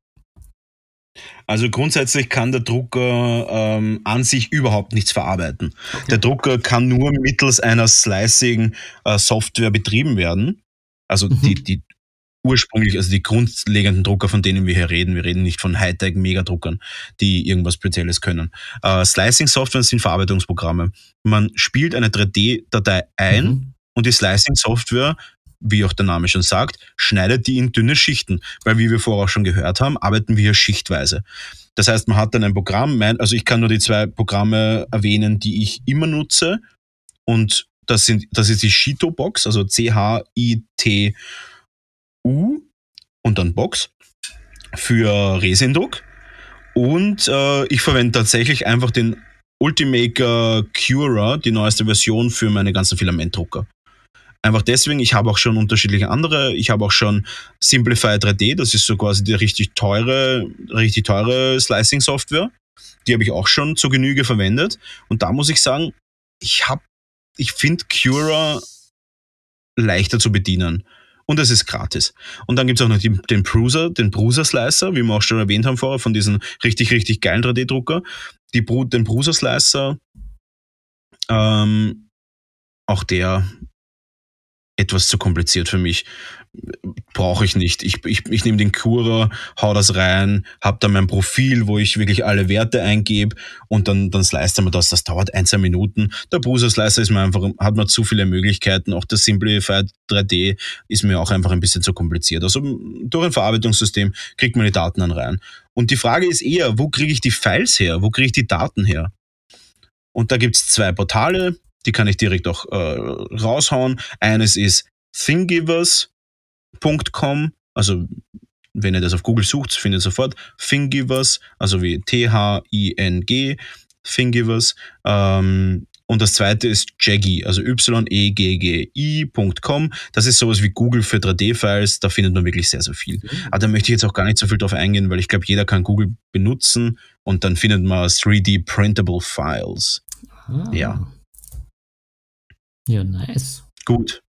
Also grundsätzlich kann der Drucker ähm, an sich überhaupt nichts verarbeiten. Okay. Der Drucker kann nur mittels einer Slicing-Software äh, betrieben werden. Also mhm. die, die ursprünglich, also die grundlegenden Drucker, von denen wir hier reden. Wir reden nicht von Hightech-Megadruckern, die irgendwas Spezielles können. Äh, Slicing-Software sind Verarbeitungsprogramme. Man spielt eine 3D-Datei ein mhm. und die Slicing-Software wie auch der Name schon sagt, schneidet die in dünne Schichten, weil wie wir vorher auch schon gehört haben, arbeiten wir schichtweise. Das heißt, man hat dann ein Programm, also ich kann nur die zwei Programme erwähnen, die ich immer nutze und das sind, das ist die Shito Box, also C-H-I-T-U und dann Box für Resindruck und äh, ich verwende tatsächlich einfach den Ultimaker Cura, die neueste Version für meine ganzen Filamentdrucker. Einfach deswegen, ich habe auch schon unterschiedliche andere. Ich habe auch schon Simplify 3D, das ist so quasi die richtig teure, richtig teure Slicing-Software. Die habe ich auch schon zur Genüge verwendet. Und da muss ich sagen, ich habe, ich finde Cura leichter zu bedienen. Und es ist gratis. Und dann gibt es auch noch die, den Bruiser, den Bruiser Slicer, wie wir auch schon erwähnt haben vorher, von diesem richtig, richtig geilen 3D-Drucker. Die, den Bruiser Slicer, ähm, auch der etwas zu kompliziert für mich. Brauche ich nicht. Ich, ich, ich nehme den Cura, hau das rein, habe dann mein Profil, wo ich wirklich alle Werte eingebe und dann, dann slice man das. Das dauert ein, zwei Minuten. Der Bruiser Slicer ist mir einfach, hat man zu viele Möglichkeiten. Auch das Simplified 3D ist mir auch einfach ein bisschen zu kompliziert. Also durch ein Verarbeitungssystem kriegt man die Daten dann rein. Und die Frage ist eher, wo kriege ich die Files her? Wo kriege ich die Daten her? Und da gibt es zwei Portale, die kann ich direkt auch äh, raushauen. Eines ist thinggivers.com, also wenn ihr das auf Google sucht, findet ihr sofort Thinggivers, also wie T-H-I-N-G, Thinggivers. Ähm, und das zweite ist Jaggy, also y-e-g-g-i.com. Das ist sowas wie Google für 3D-Files. Da findet man wirklich sehr, sehr viel. Mhm. Aber da möchte ich jetzt auch gar nicht so viel drauf eingehen, weil ich glaube, jeder kann Google benutzen und dann findet man 3D Printable Files. Ah. Ja. Ja, nice. Gut.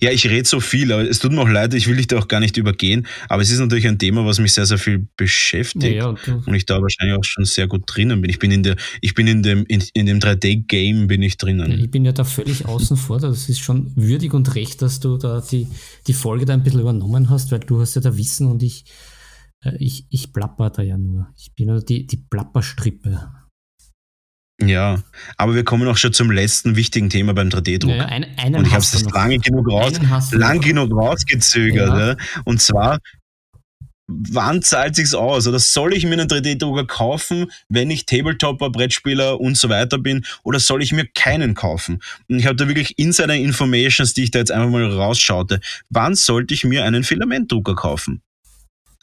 Ja, ich rede so viel, aber es tut mir auch leid, ich will dich da auch gar nicht übergehen, aber es ist natürlich ein Thema, was mich sehr, sehr viel beschäftigt ja, ja, und ich da wahrscheinlich auch schon sehr gut drinnen bin. Ich bin in der, ich bin in dem, in, in dem 3D-Game bin ich drinnen. Ich bin ja da völlig außen vor, das ist schon würdig und recht, dass du da die, die Folge da ein bisschen übernommen hast, weil du hast ja da Wissen und ich, äh, ich, ich plapper da ja nur. Ich bin ja die, die Plapperstrippe. Ja, aber wir kommen auch schon zum letzten wichtigen Thema beim 3D-Druck. Ja, ein, und ich habe es lange genug, raus, lang genug rausgezögert. Ja. Ja. Und zwar, wann zahlt sich's aus? Oder soll ich mir einen 3D-Drucker kaufen, wenn ich Tabletopper, Brettspieler und so weiter bin? Oder soll ich mir keinen kaufen? Und ich habe da wirklich Insider-Informations, die ich da jetzt einfach mal rausschaute. Wann sollte ich mir einen Filamentdrucker kaufen?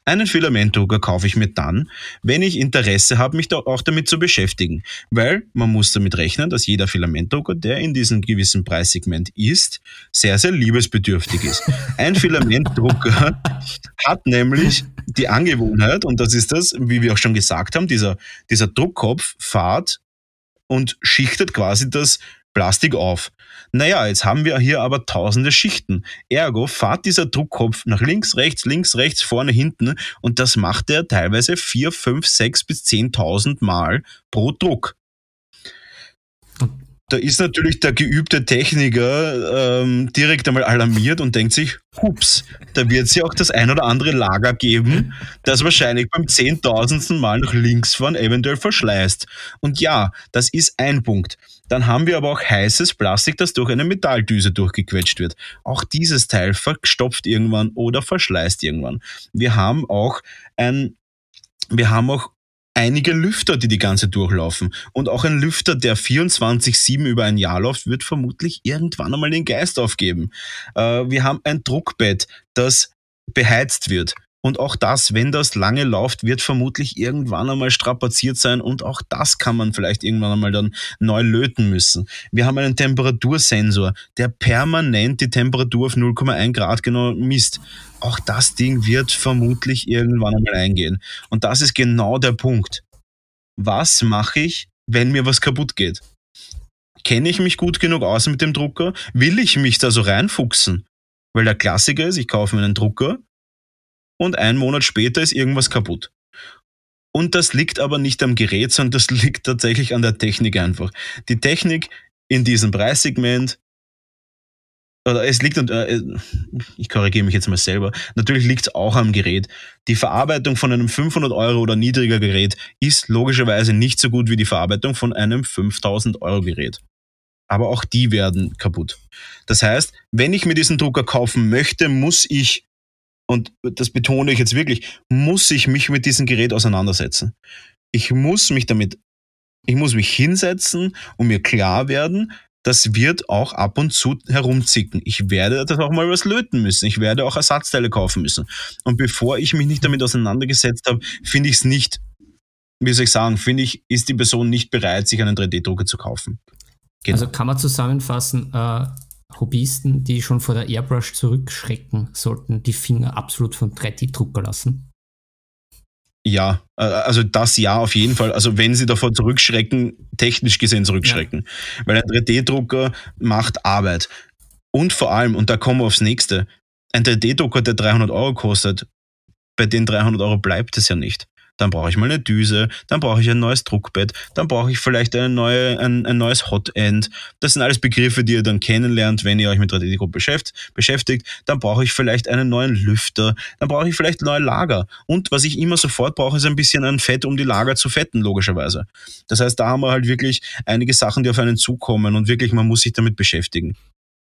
Einen Filamentdrucker kaufe ich mir dann, wenn ich Interesse habe, mich da auch damit zu beschäftigen. Weil man muss damit rechnen, dass jeder Filamentdrucker, der in diesem gewissen Preissegment ist, sehr, sehr liebesbedürftig ist. Ein Filamentdrucker hat nämlich die Angewohnheit, und das ist das, wie wir auch schon gesagt haben, dieser, dieser Druckkopf fahrt und schichtet quasi das Plastik auf. Naja, jetzt haben wir hier aber tausende Schichten. Ergo fahrt dieser Druckkopf nach links, rechts, links, rechts, vorne, hinten und das macht er teilweise 4, 5, 6 bis 10.000 Mal pro Druck. Da ist natürlich der geübte Techniker ähm, direkt einmal alarmiert und denkt sich, hups, da wird es ja auch das ein oder andere Lager geben, das wahrscheinlich beim zehntausendsten Mal nach links fahren eventuell verschleißt. Und ja, das ist ein Punkt. Dann haben wir aber auch heißes Plastik, das durch eine Metalldüse durchgequetscht wird. Auch dieses Teil verstopft irgendwann oder verschleißt irgendwann. Wir haben auch ein wir haben auch einige Lüfter, die die ganze durchlaufen. Und auch ein Lüfter, der 24-7 über ein Jahr läuft, wird vermutlich irgendwann einmal den Geist aufgeben. Äh, wir haben ein Druckbett, das beheizt wird. Und auch das, wenn das lange läuft, wird vermutlich irgendwann einmal strapaziert sein und auch das kann man vielleicht irgendwann einmal dann neu löten müssen. Wir haben einen Temperatursensor, der permanent die Temperatur auf 0,1 Grad genau misst. Auch das Ding wird vermutlich irgendwann einmal eingehen. Und das ist genau der Punkt. Was mache ich, wenn mir was kaputt geht? Kenne ich mich gut genug aus mit dem Drucker? Will ich mich da so reinfuchsen? Weil der Klassiker ist, ich kaufe mir einen Drucker, und einen Monat später ist irgendwas kaputt. Und das liegt aber nicht am Gerät, sondern das liegt tatsächlich an der Technik einfach. Die Technik in diesem Preissegment, oder es liegt, äh, ich korrigiere mich jetzt mal selber, natürlich liegt es auch am Gerät. Die Verarbeitung von einem 500 Euro oder niedriger Gerät ist logischerweise nicht so gut wie die Verarbeitung von einem 5000 Euro Gerät. Aber auch die werden kaputt. Das heißt, wenn ich mir diesen Drucker kaufen möchte, muss ich und das betone ich jetzt wirklich, muss ich mich mit diesem Gerät auseinandersetzen. Ich muss mich damit, ich muss mich hinsetzen und mir klar werden, das wird auch ab und zu herumzicken. Ich werde das auch mal was löten müssen. Ich werde auch Ersatzteile kaufen müssen. Und bevor ich mich nicht damit auseinandergesetzt habe, finde ich es nicht, wie soll ich sagen, finde ich, ist die Person nicht bereit, sich einen 3D-Drucker zu kaufen. Genau. Also kann man zusammenfassen, äh, Hobbyisten, die schon vor der Airbrush zurückschrecken, sollten die Finger absolut vom 3D-Drucker lassen. Ja, also das ja auf jeden Fall. Also wenn sie davor zurückschrecken, technisch gesehen zurückschrecken. Ja. Weil ein 3D-Drucker macht Arbeit. Und vor allem, und da kommen wir aufs nächste, ein 3D-Drucker, der 300 Euro kostet, bei den 300 Euro bleibt es ja nicht dann brauche ich mal eine Düse, dann brauche ich ein neues Druckbett, dann brauche ich vielleicht eine neue, ein, ein neues Hotend. Das sind alles Begriffe, die ihr dann kennenlernt, wenn ihr euch mit 3D-Druck beschäftigt. Dann brauche ich vielleicht einen neuen Lüfter, dann brauche ich vielleicht neue Lager. Und was ich immer sofort brauche, ist ein bisschen ein Fett, um die Lager zu fetten, logischerweise. Das heißt, da haben wir halt wirklich einige Sachen, die auf einen zukommen und wirklich, man muss sich damit beschäftigen.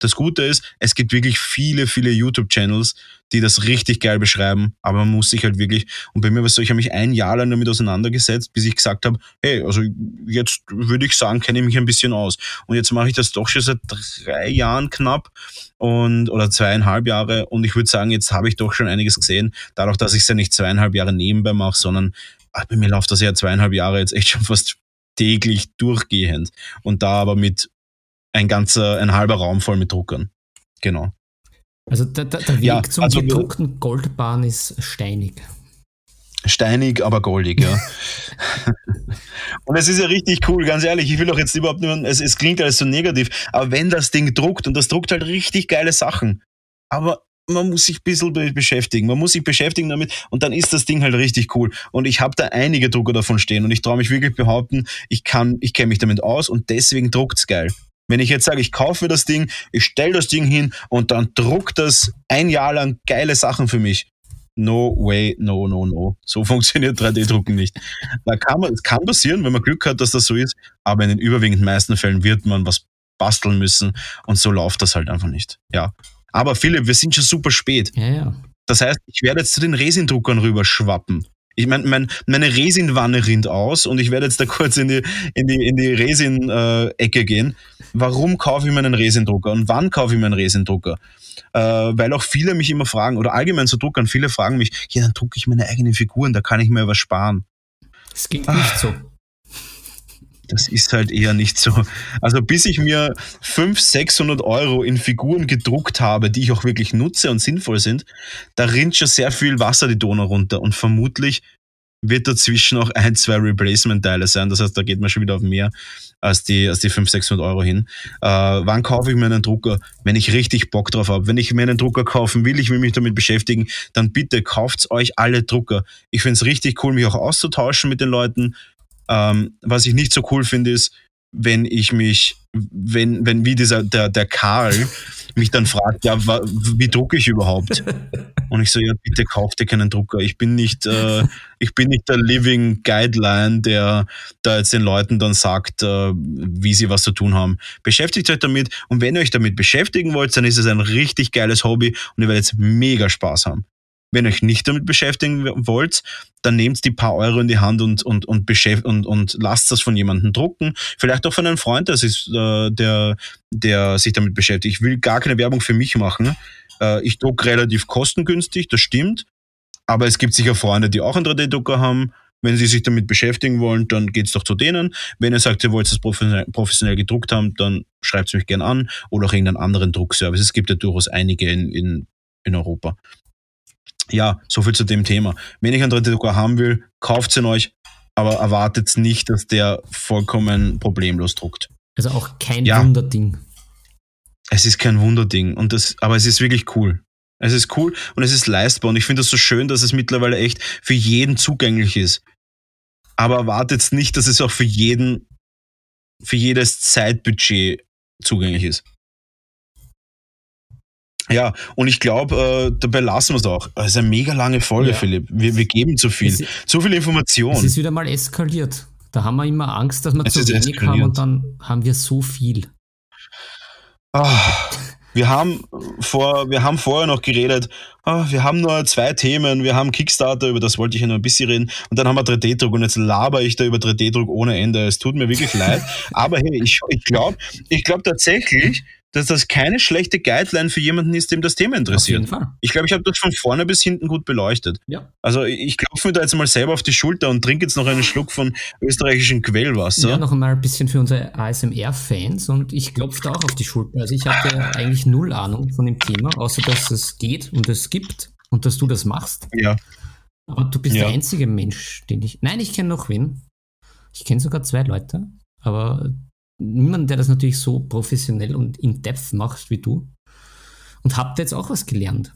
Das Gute ist, es gibt wirklich viele, viele YouTube-Channels, die das richtig geil beschreiben, aber man muss sich halt wirklich, und bei mir war es so, ich habe mich ein Jahr lang damit auseinandergesetzt, bis ich gesagt habe, hey, also jetzt würde ich sagen, kenne ich mich ein bisschen aus. Und jetzt mache ich das doch schon seit drei Jahren knapp und oder zweieinhalb Jahre. Und ich würde sagen, jetzt habe ich doch schon einiges gesehen, dadurch, dass ich es ja nicht zweieinhalb Jahre nebenbei mache, sondern ach, bei mir läuft das ja zweieinhalb Jahre jetzt echt schon fast täglich durchgehend. Und da aber mit ein ganzer, ein halber Raum voll mit Druckern. Genau. Also der, der, der Weg ja, zum also gedruckten Goldbahn ist steinig. Steinig, aber goldig, ja. und es ist ja richtig cool, ganz ehrlich. Ich will auch jetzt überhaupt nicht, es, es klingt alles so negativ, aber wenn das Ding druckt und das druckt halt richtig geile Sachen, aber man muss sich ein bisschen beschäftigen. Man muss sich beschäftigen damit und dann ist das Ding halt richtig cool. Und ich habe da einige Drucker davon stehen und ich traue mich wirklich behaupten, ich kann, ich kenne mich damit aus und deswegen druckt's geil. Wenn ich jetzt sage, ich kaufe mir das Ding, ich stelle das Ding hin und dann druckt das ein Jahr lang geile Sachen für mich, No way, no, no, no. So funktioniert 3D-Drucken nicht. Da kann man, es kann passieren, wenn man Glück hat, dass das so ist, aber in den überwiegend meisten Fällen wird man was basteln müssen und so läuft das halt einfach nicht. Ja. Aber Philipp, wir sind schon super spät. Ja, ja. Das heißt, ich werde jetzt zu den Resindruckern rüber schwappen. Ich meine, mein, meine Resinwanne rinnt aus und ich werde jetzt da kurz in die, in die, in die Resin-Ecke gehen. Warum kaufe ich mir einen Resindrucker und wann kaufe ich mir einen Resindrucker? äh, weil auch viele mich immer fragen, oder allgemein so Druckern, viele fragen mich, ja, dann drucke ich meine eigenen Figuren, da kann ich mir was sparen. Das geht ah, nicht so. Das ist halt eher nicht so. Also bis ich mir 500, 600 Euro in Figuren gedruckt habe, die ich auch wirklich nutze und sinnvoll sind, da rinnt schon sehr viel Wasser die Donau runter und vermutlich wird dazwischen auch ein, zwei Replacement-Teile sein. Das heißt, da geht man schon wieder auf mehr als die, als die 500, 600 Euro hin. Äh, wann kaufe ich mir einen Drucker? Wenn ich richtig Bock drauf habe. Wenn ich mir einen Drucker kaufen will, ich will mich damit beschäftigen, dann bitte kauft euch alle Drucker. Ich finde es richtig cool, mich auch auszutauschen mit den Leuten. Ähm, was ich nicht so cool finde, ist, wenn ich mich, wenn, wenn wie dieser, der, der Karl mich dann fragt, ja, wie drucke ich überhaupt? Und ich so, ja, bitte kauf dir keinen Drucker. Ich bin nicht, äh, ich bin nicht der Living Guideline, der da jetzt den Leuten dann sagt, äh, wie sie was zu tun haben. Beschäftigt euch damit und wenn ihr euch damit beschäftigen wollt, dann ist es ein richtig geiles Hobby und ihr werdet jetzt mega Spaß haben. Wenn ihr euch nicht damit beschäftigen wollt, dann nehmt die paar Euro in die Hand und, und, und, und, und lasst das von jemandem drucken. Vielleicht auch von einem Freund, das ist, äh, der, der sich damit beschäftigt. Ich will gar keine Werbung für mich machen. Äh, ich drucke relativ kostengünstig, das stimmt. Aber es gibt sicher Freunde, die auch einen 3D-Drucker haben. Wenn Sie sich damit beschäftigen wollen, dann geht's doch zu denen. Wenn ihr sagt, ihr wollt das professionell, gedruckt haben, dann schreibt es mich gerne an oder auch irgendeinen anderen Druckservice. Es gibt ja durchaus einige in, in, in Europa. Ja, soviel zu dem Thema. Wenn ich einen 3D-Drucker haben will, kauft ihn euch, aber erwartet nicht, dass der vollkommen problemlos druckt. Also auch kein ja, Wunderding. Es ist kein Wunderding, und das, aber es ist wirklich cool. Es ist cool und es ist leistbar und ich finde das so schön, dass es mittlerweile echt für jeden zugänglich ist. Aber erwartet nicht, dass es auch für jeden, für jedes Zeitbudget zugänglich ist. Ja, und ich glaube, äh, dabei lassen wir es auch. Es ist eine mega lange Folge, ja. Philipp. Wir, wir geben zu viel. Es, zu viel Information. Es ist wieder mal eskaliert. Da haben wir immer Angst, dass wir es zu wenig eskaliert. haben und dann haben wir so viel. Ah, wir haben vor, wir haben vorher noch geredet, ah, wir haben nur zwei Themen, wir haben Kickstarter, über das wollte ich ja noch ein bisschen reden, und dann haben wir 3D-Druck und jetzt laber ich da über 3D-Druck ohne Ende. Es tut mir wirklich leid. Aber hey, ich, ich glaube ich glaub tatsächlich, dass das keine schlechte Guideline für jemanden ist, dem das Thema interessiert. Auf jeden Fall. Ich glaube, ich habe das von vorne bis hinten gut beleuchtet. Ja. Also ich klopfe mir da jetzt mal selber auf die Schulter und trinke jetzt noch einen Schluck von österreichischem Quellwasser. Ja, noch einmal ein bisschen für unsere ASMR-Fans und ich klopfe da auch auf die Schulter. Also ich hatte eigentlich null Ahnung von dem Thema, außer dass es geht und es gibt und dass du das machst. Ja. Aber du bist ja. der einzige Mensch, den ich. Nein, ich kenne noch wen. Ich kenne sogar zwei Leute, aber niemand, der das natürlich so professionell und in Depth macht wie du. Und habt jetzt auch was gelernt.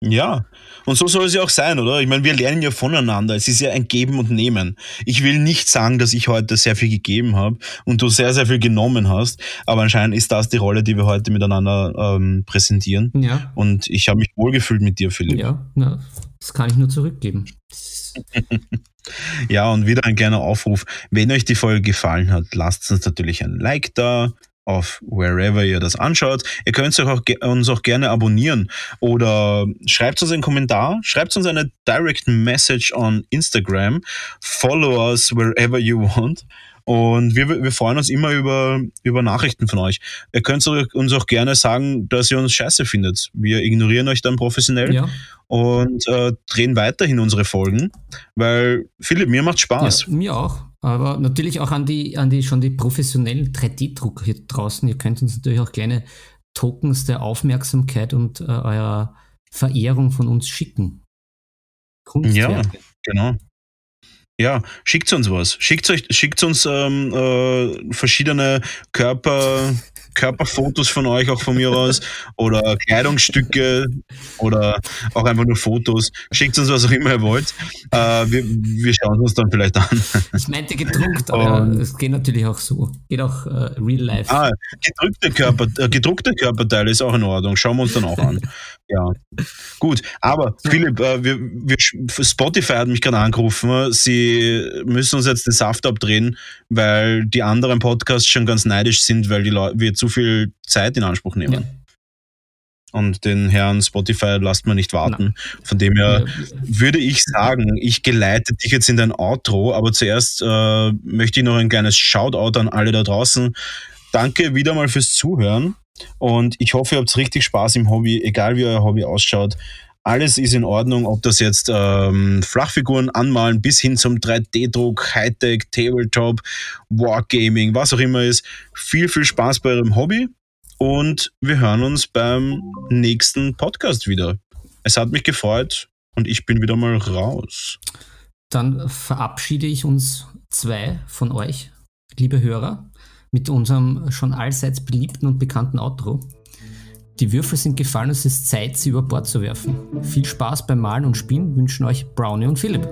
Ja, und so soll es ja auch sein, oder? Ich meine, wir lernen ja voneinander. Es ist ja ein Geben und Nehmen. Ich will nicht sagen, dass ich heute sehr viel gegeben habe und du sehr, sehr viel genommen hast, aber anscheinend ist das die Rolle, die wir heute miteinander ähm, präsentieren. Ja. Und ich habe mich wohlgefühlt mit dir, Philipp. Ja, na, das kann ich nur zurückgeben. ja, und wieder ein kleiner Aufruf. Wenn euch die Folge gefallen hat, lasst uns natürlich ein Like da auf wherever ihr das anschaut. Ihr könnt auch, uns auch gerne abonnieren oder schreibt uns einen Kommentar, schreibt uns eine Direct Message on Instagram, follow us wherever you want Und wir, wir freuen uns immer über, über Nachrichten von euch. Ihr könnt uns auch gerne sagen, dass ihr uns scheiße findet. Wir ignorieren euch dann professionell ja. und äh, drehen weiterhin unsere Folgen, weil Philipp, mir macht Spaß. Ja, mir auch. Aber natürlich auch an die, an die schon die professionellen 3D-Drucker hier draußen. Ihr könnt uns natürlich auch kleine Tokens der Aufmerksamkeit und äh, eurer Verehrung von uns schicken. Kunstwerke. Ja, genau. Ja, schickt uns was. Schickt, euch, schickt uns ähm, äh, verschiedene Körper, Körperfotos von euch, auch von mir aus, oder Kleidungsstücke oder auch einfach nur Fotos. Schickt uns was auch immer ihr wollt. Äh, wir, wir schauen uns dann vielleicht an. Ich meinte gedruckt, aber es geht natürlich auch so. Geht auch äh, real life. Ah, gedruckte, Körper, äh, gedruckte Körperteile ist auch in Ordnung. Schauen wir uns dann auch an. Ja, gut. Aber Philipp, äh, wir, wir, Spotify hat mich gerade angerufen. Sie müssen uns jetzt den Saft abdrehen, weil die anderen Podcasts schon ganz neidisch sind, weil die Leute, wir zu viel Zeit in Anspruch nehmen. Ja. Und den Herrn Spotify lasst man nicht warten. Na. Von dem her würde ich sagen, ich geleite dich jetzt in dein Outro, aber zuerst äh, möchte ich noch ein kleines Shoutout an alle da draußen. Danke wieder mal fürs Zuhören und ich hoffe, ihr habt richtig Spaß im Hobby, egal wie euer Hobby ausschaut. Alles ist in Ordnung, ob das jetzt ähm, Flachfiguren anmalen bis hin zum 3D-Druck, Hightech, Tabletop, Wargaming, was auch immer ist. Viel, viel Spaß bei eurem Hobby und wir hören uns beim nächsten Podcast wieder. Es hat mich gefreut und ich bin wieder mal raus. Dann verabschiede ich uns zwei von euch, liebe Hörer, mit unserem schon allseits beliebten und bekannten Outro. Die Würfel sind gefallen, es ist Zeit, sie über Bord zu werfen. Viel Spaß beim Malen und Spielen wünschen euch Brownie und Philipp.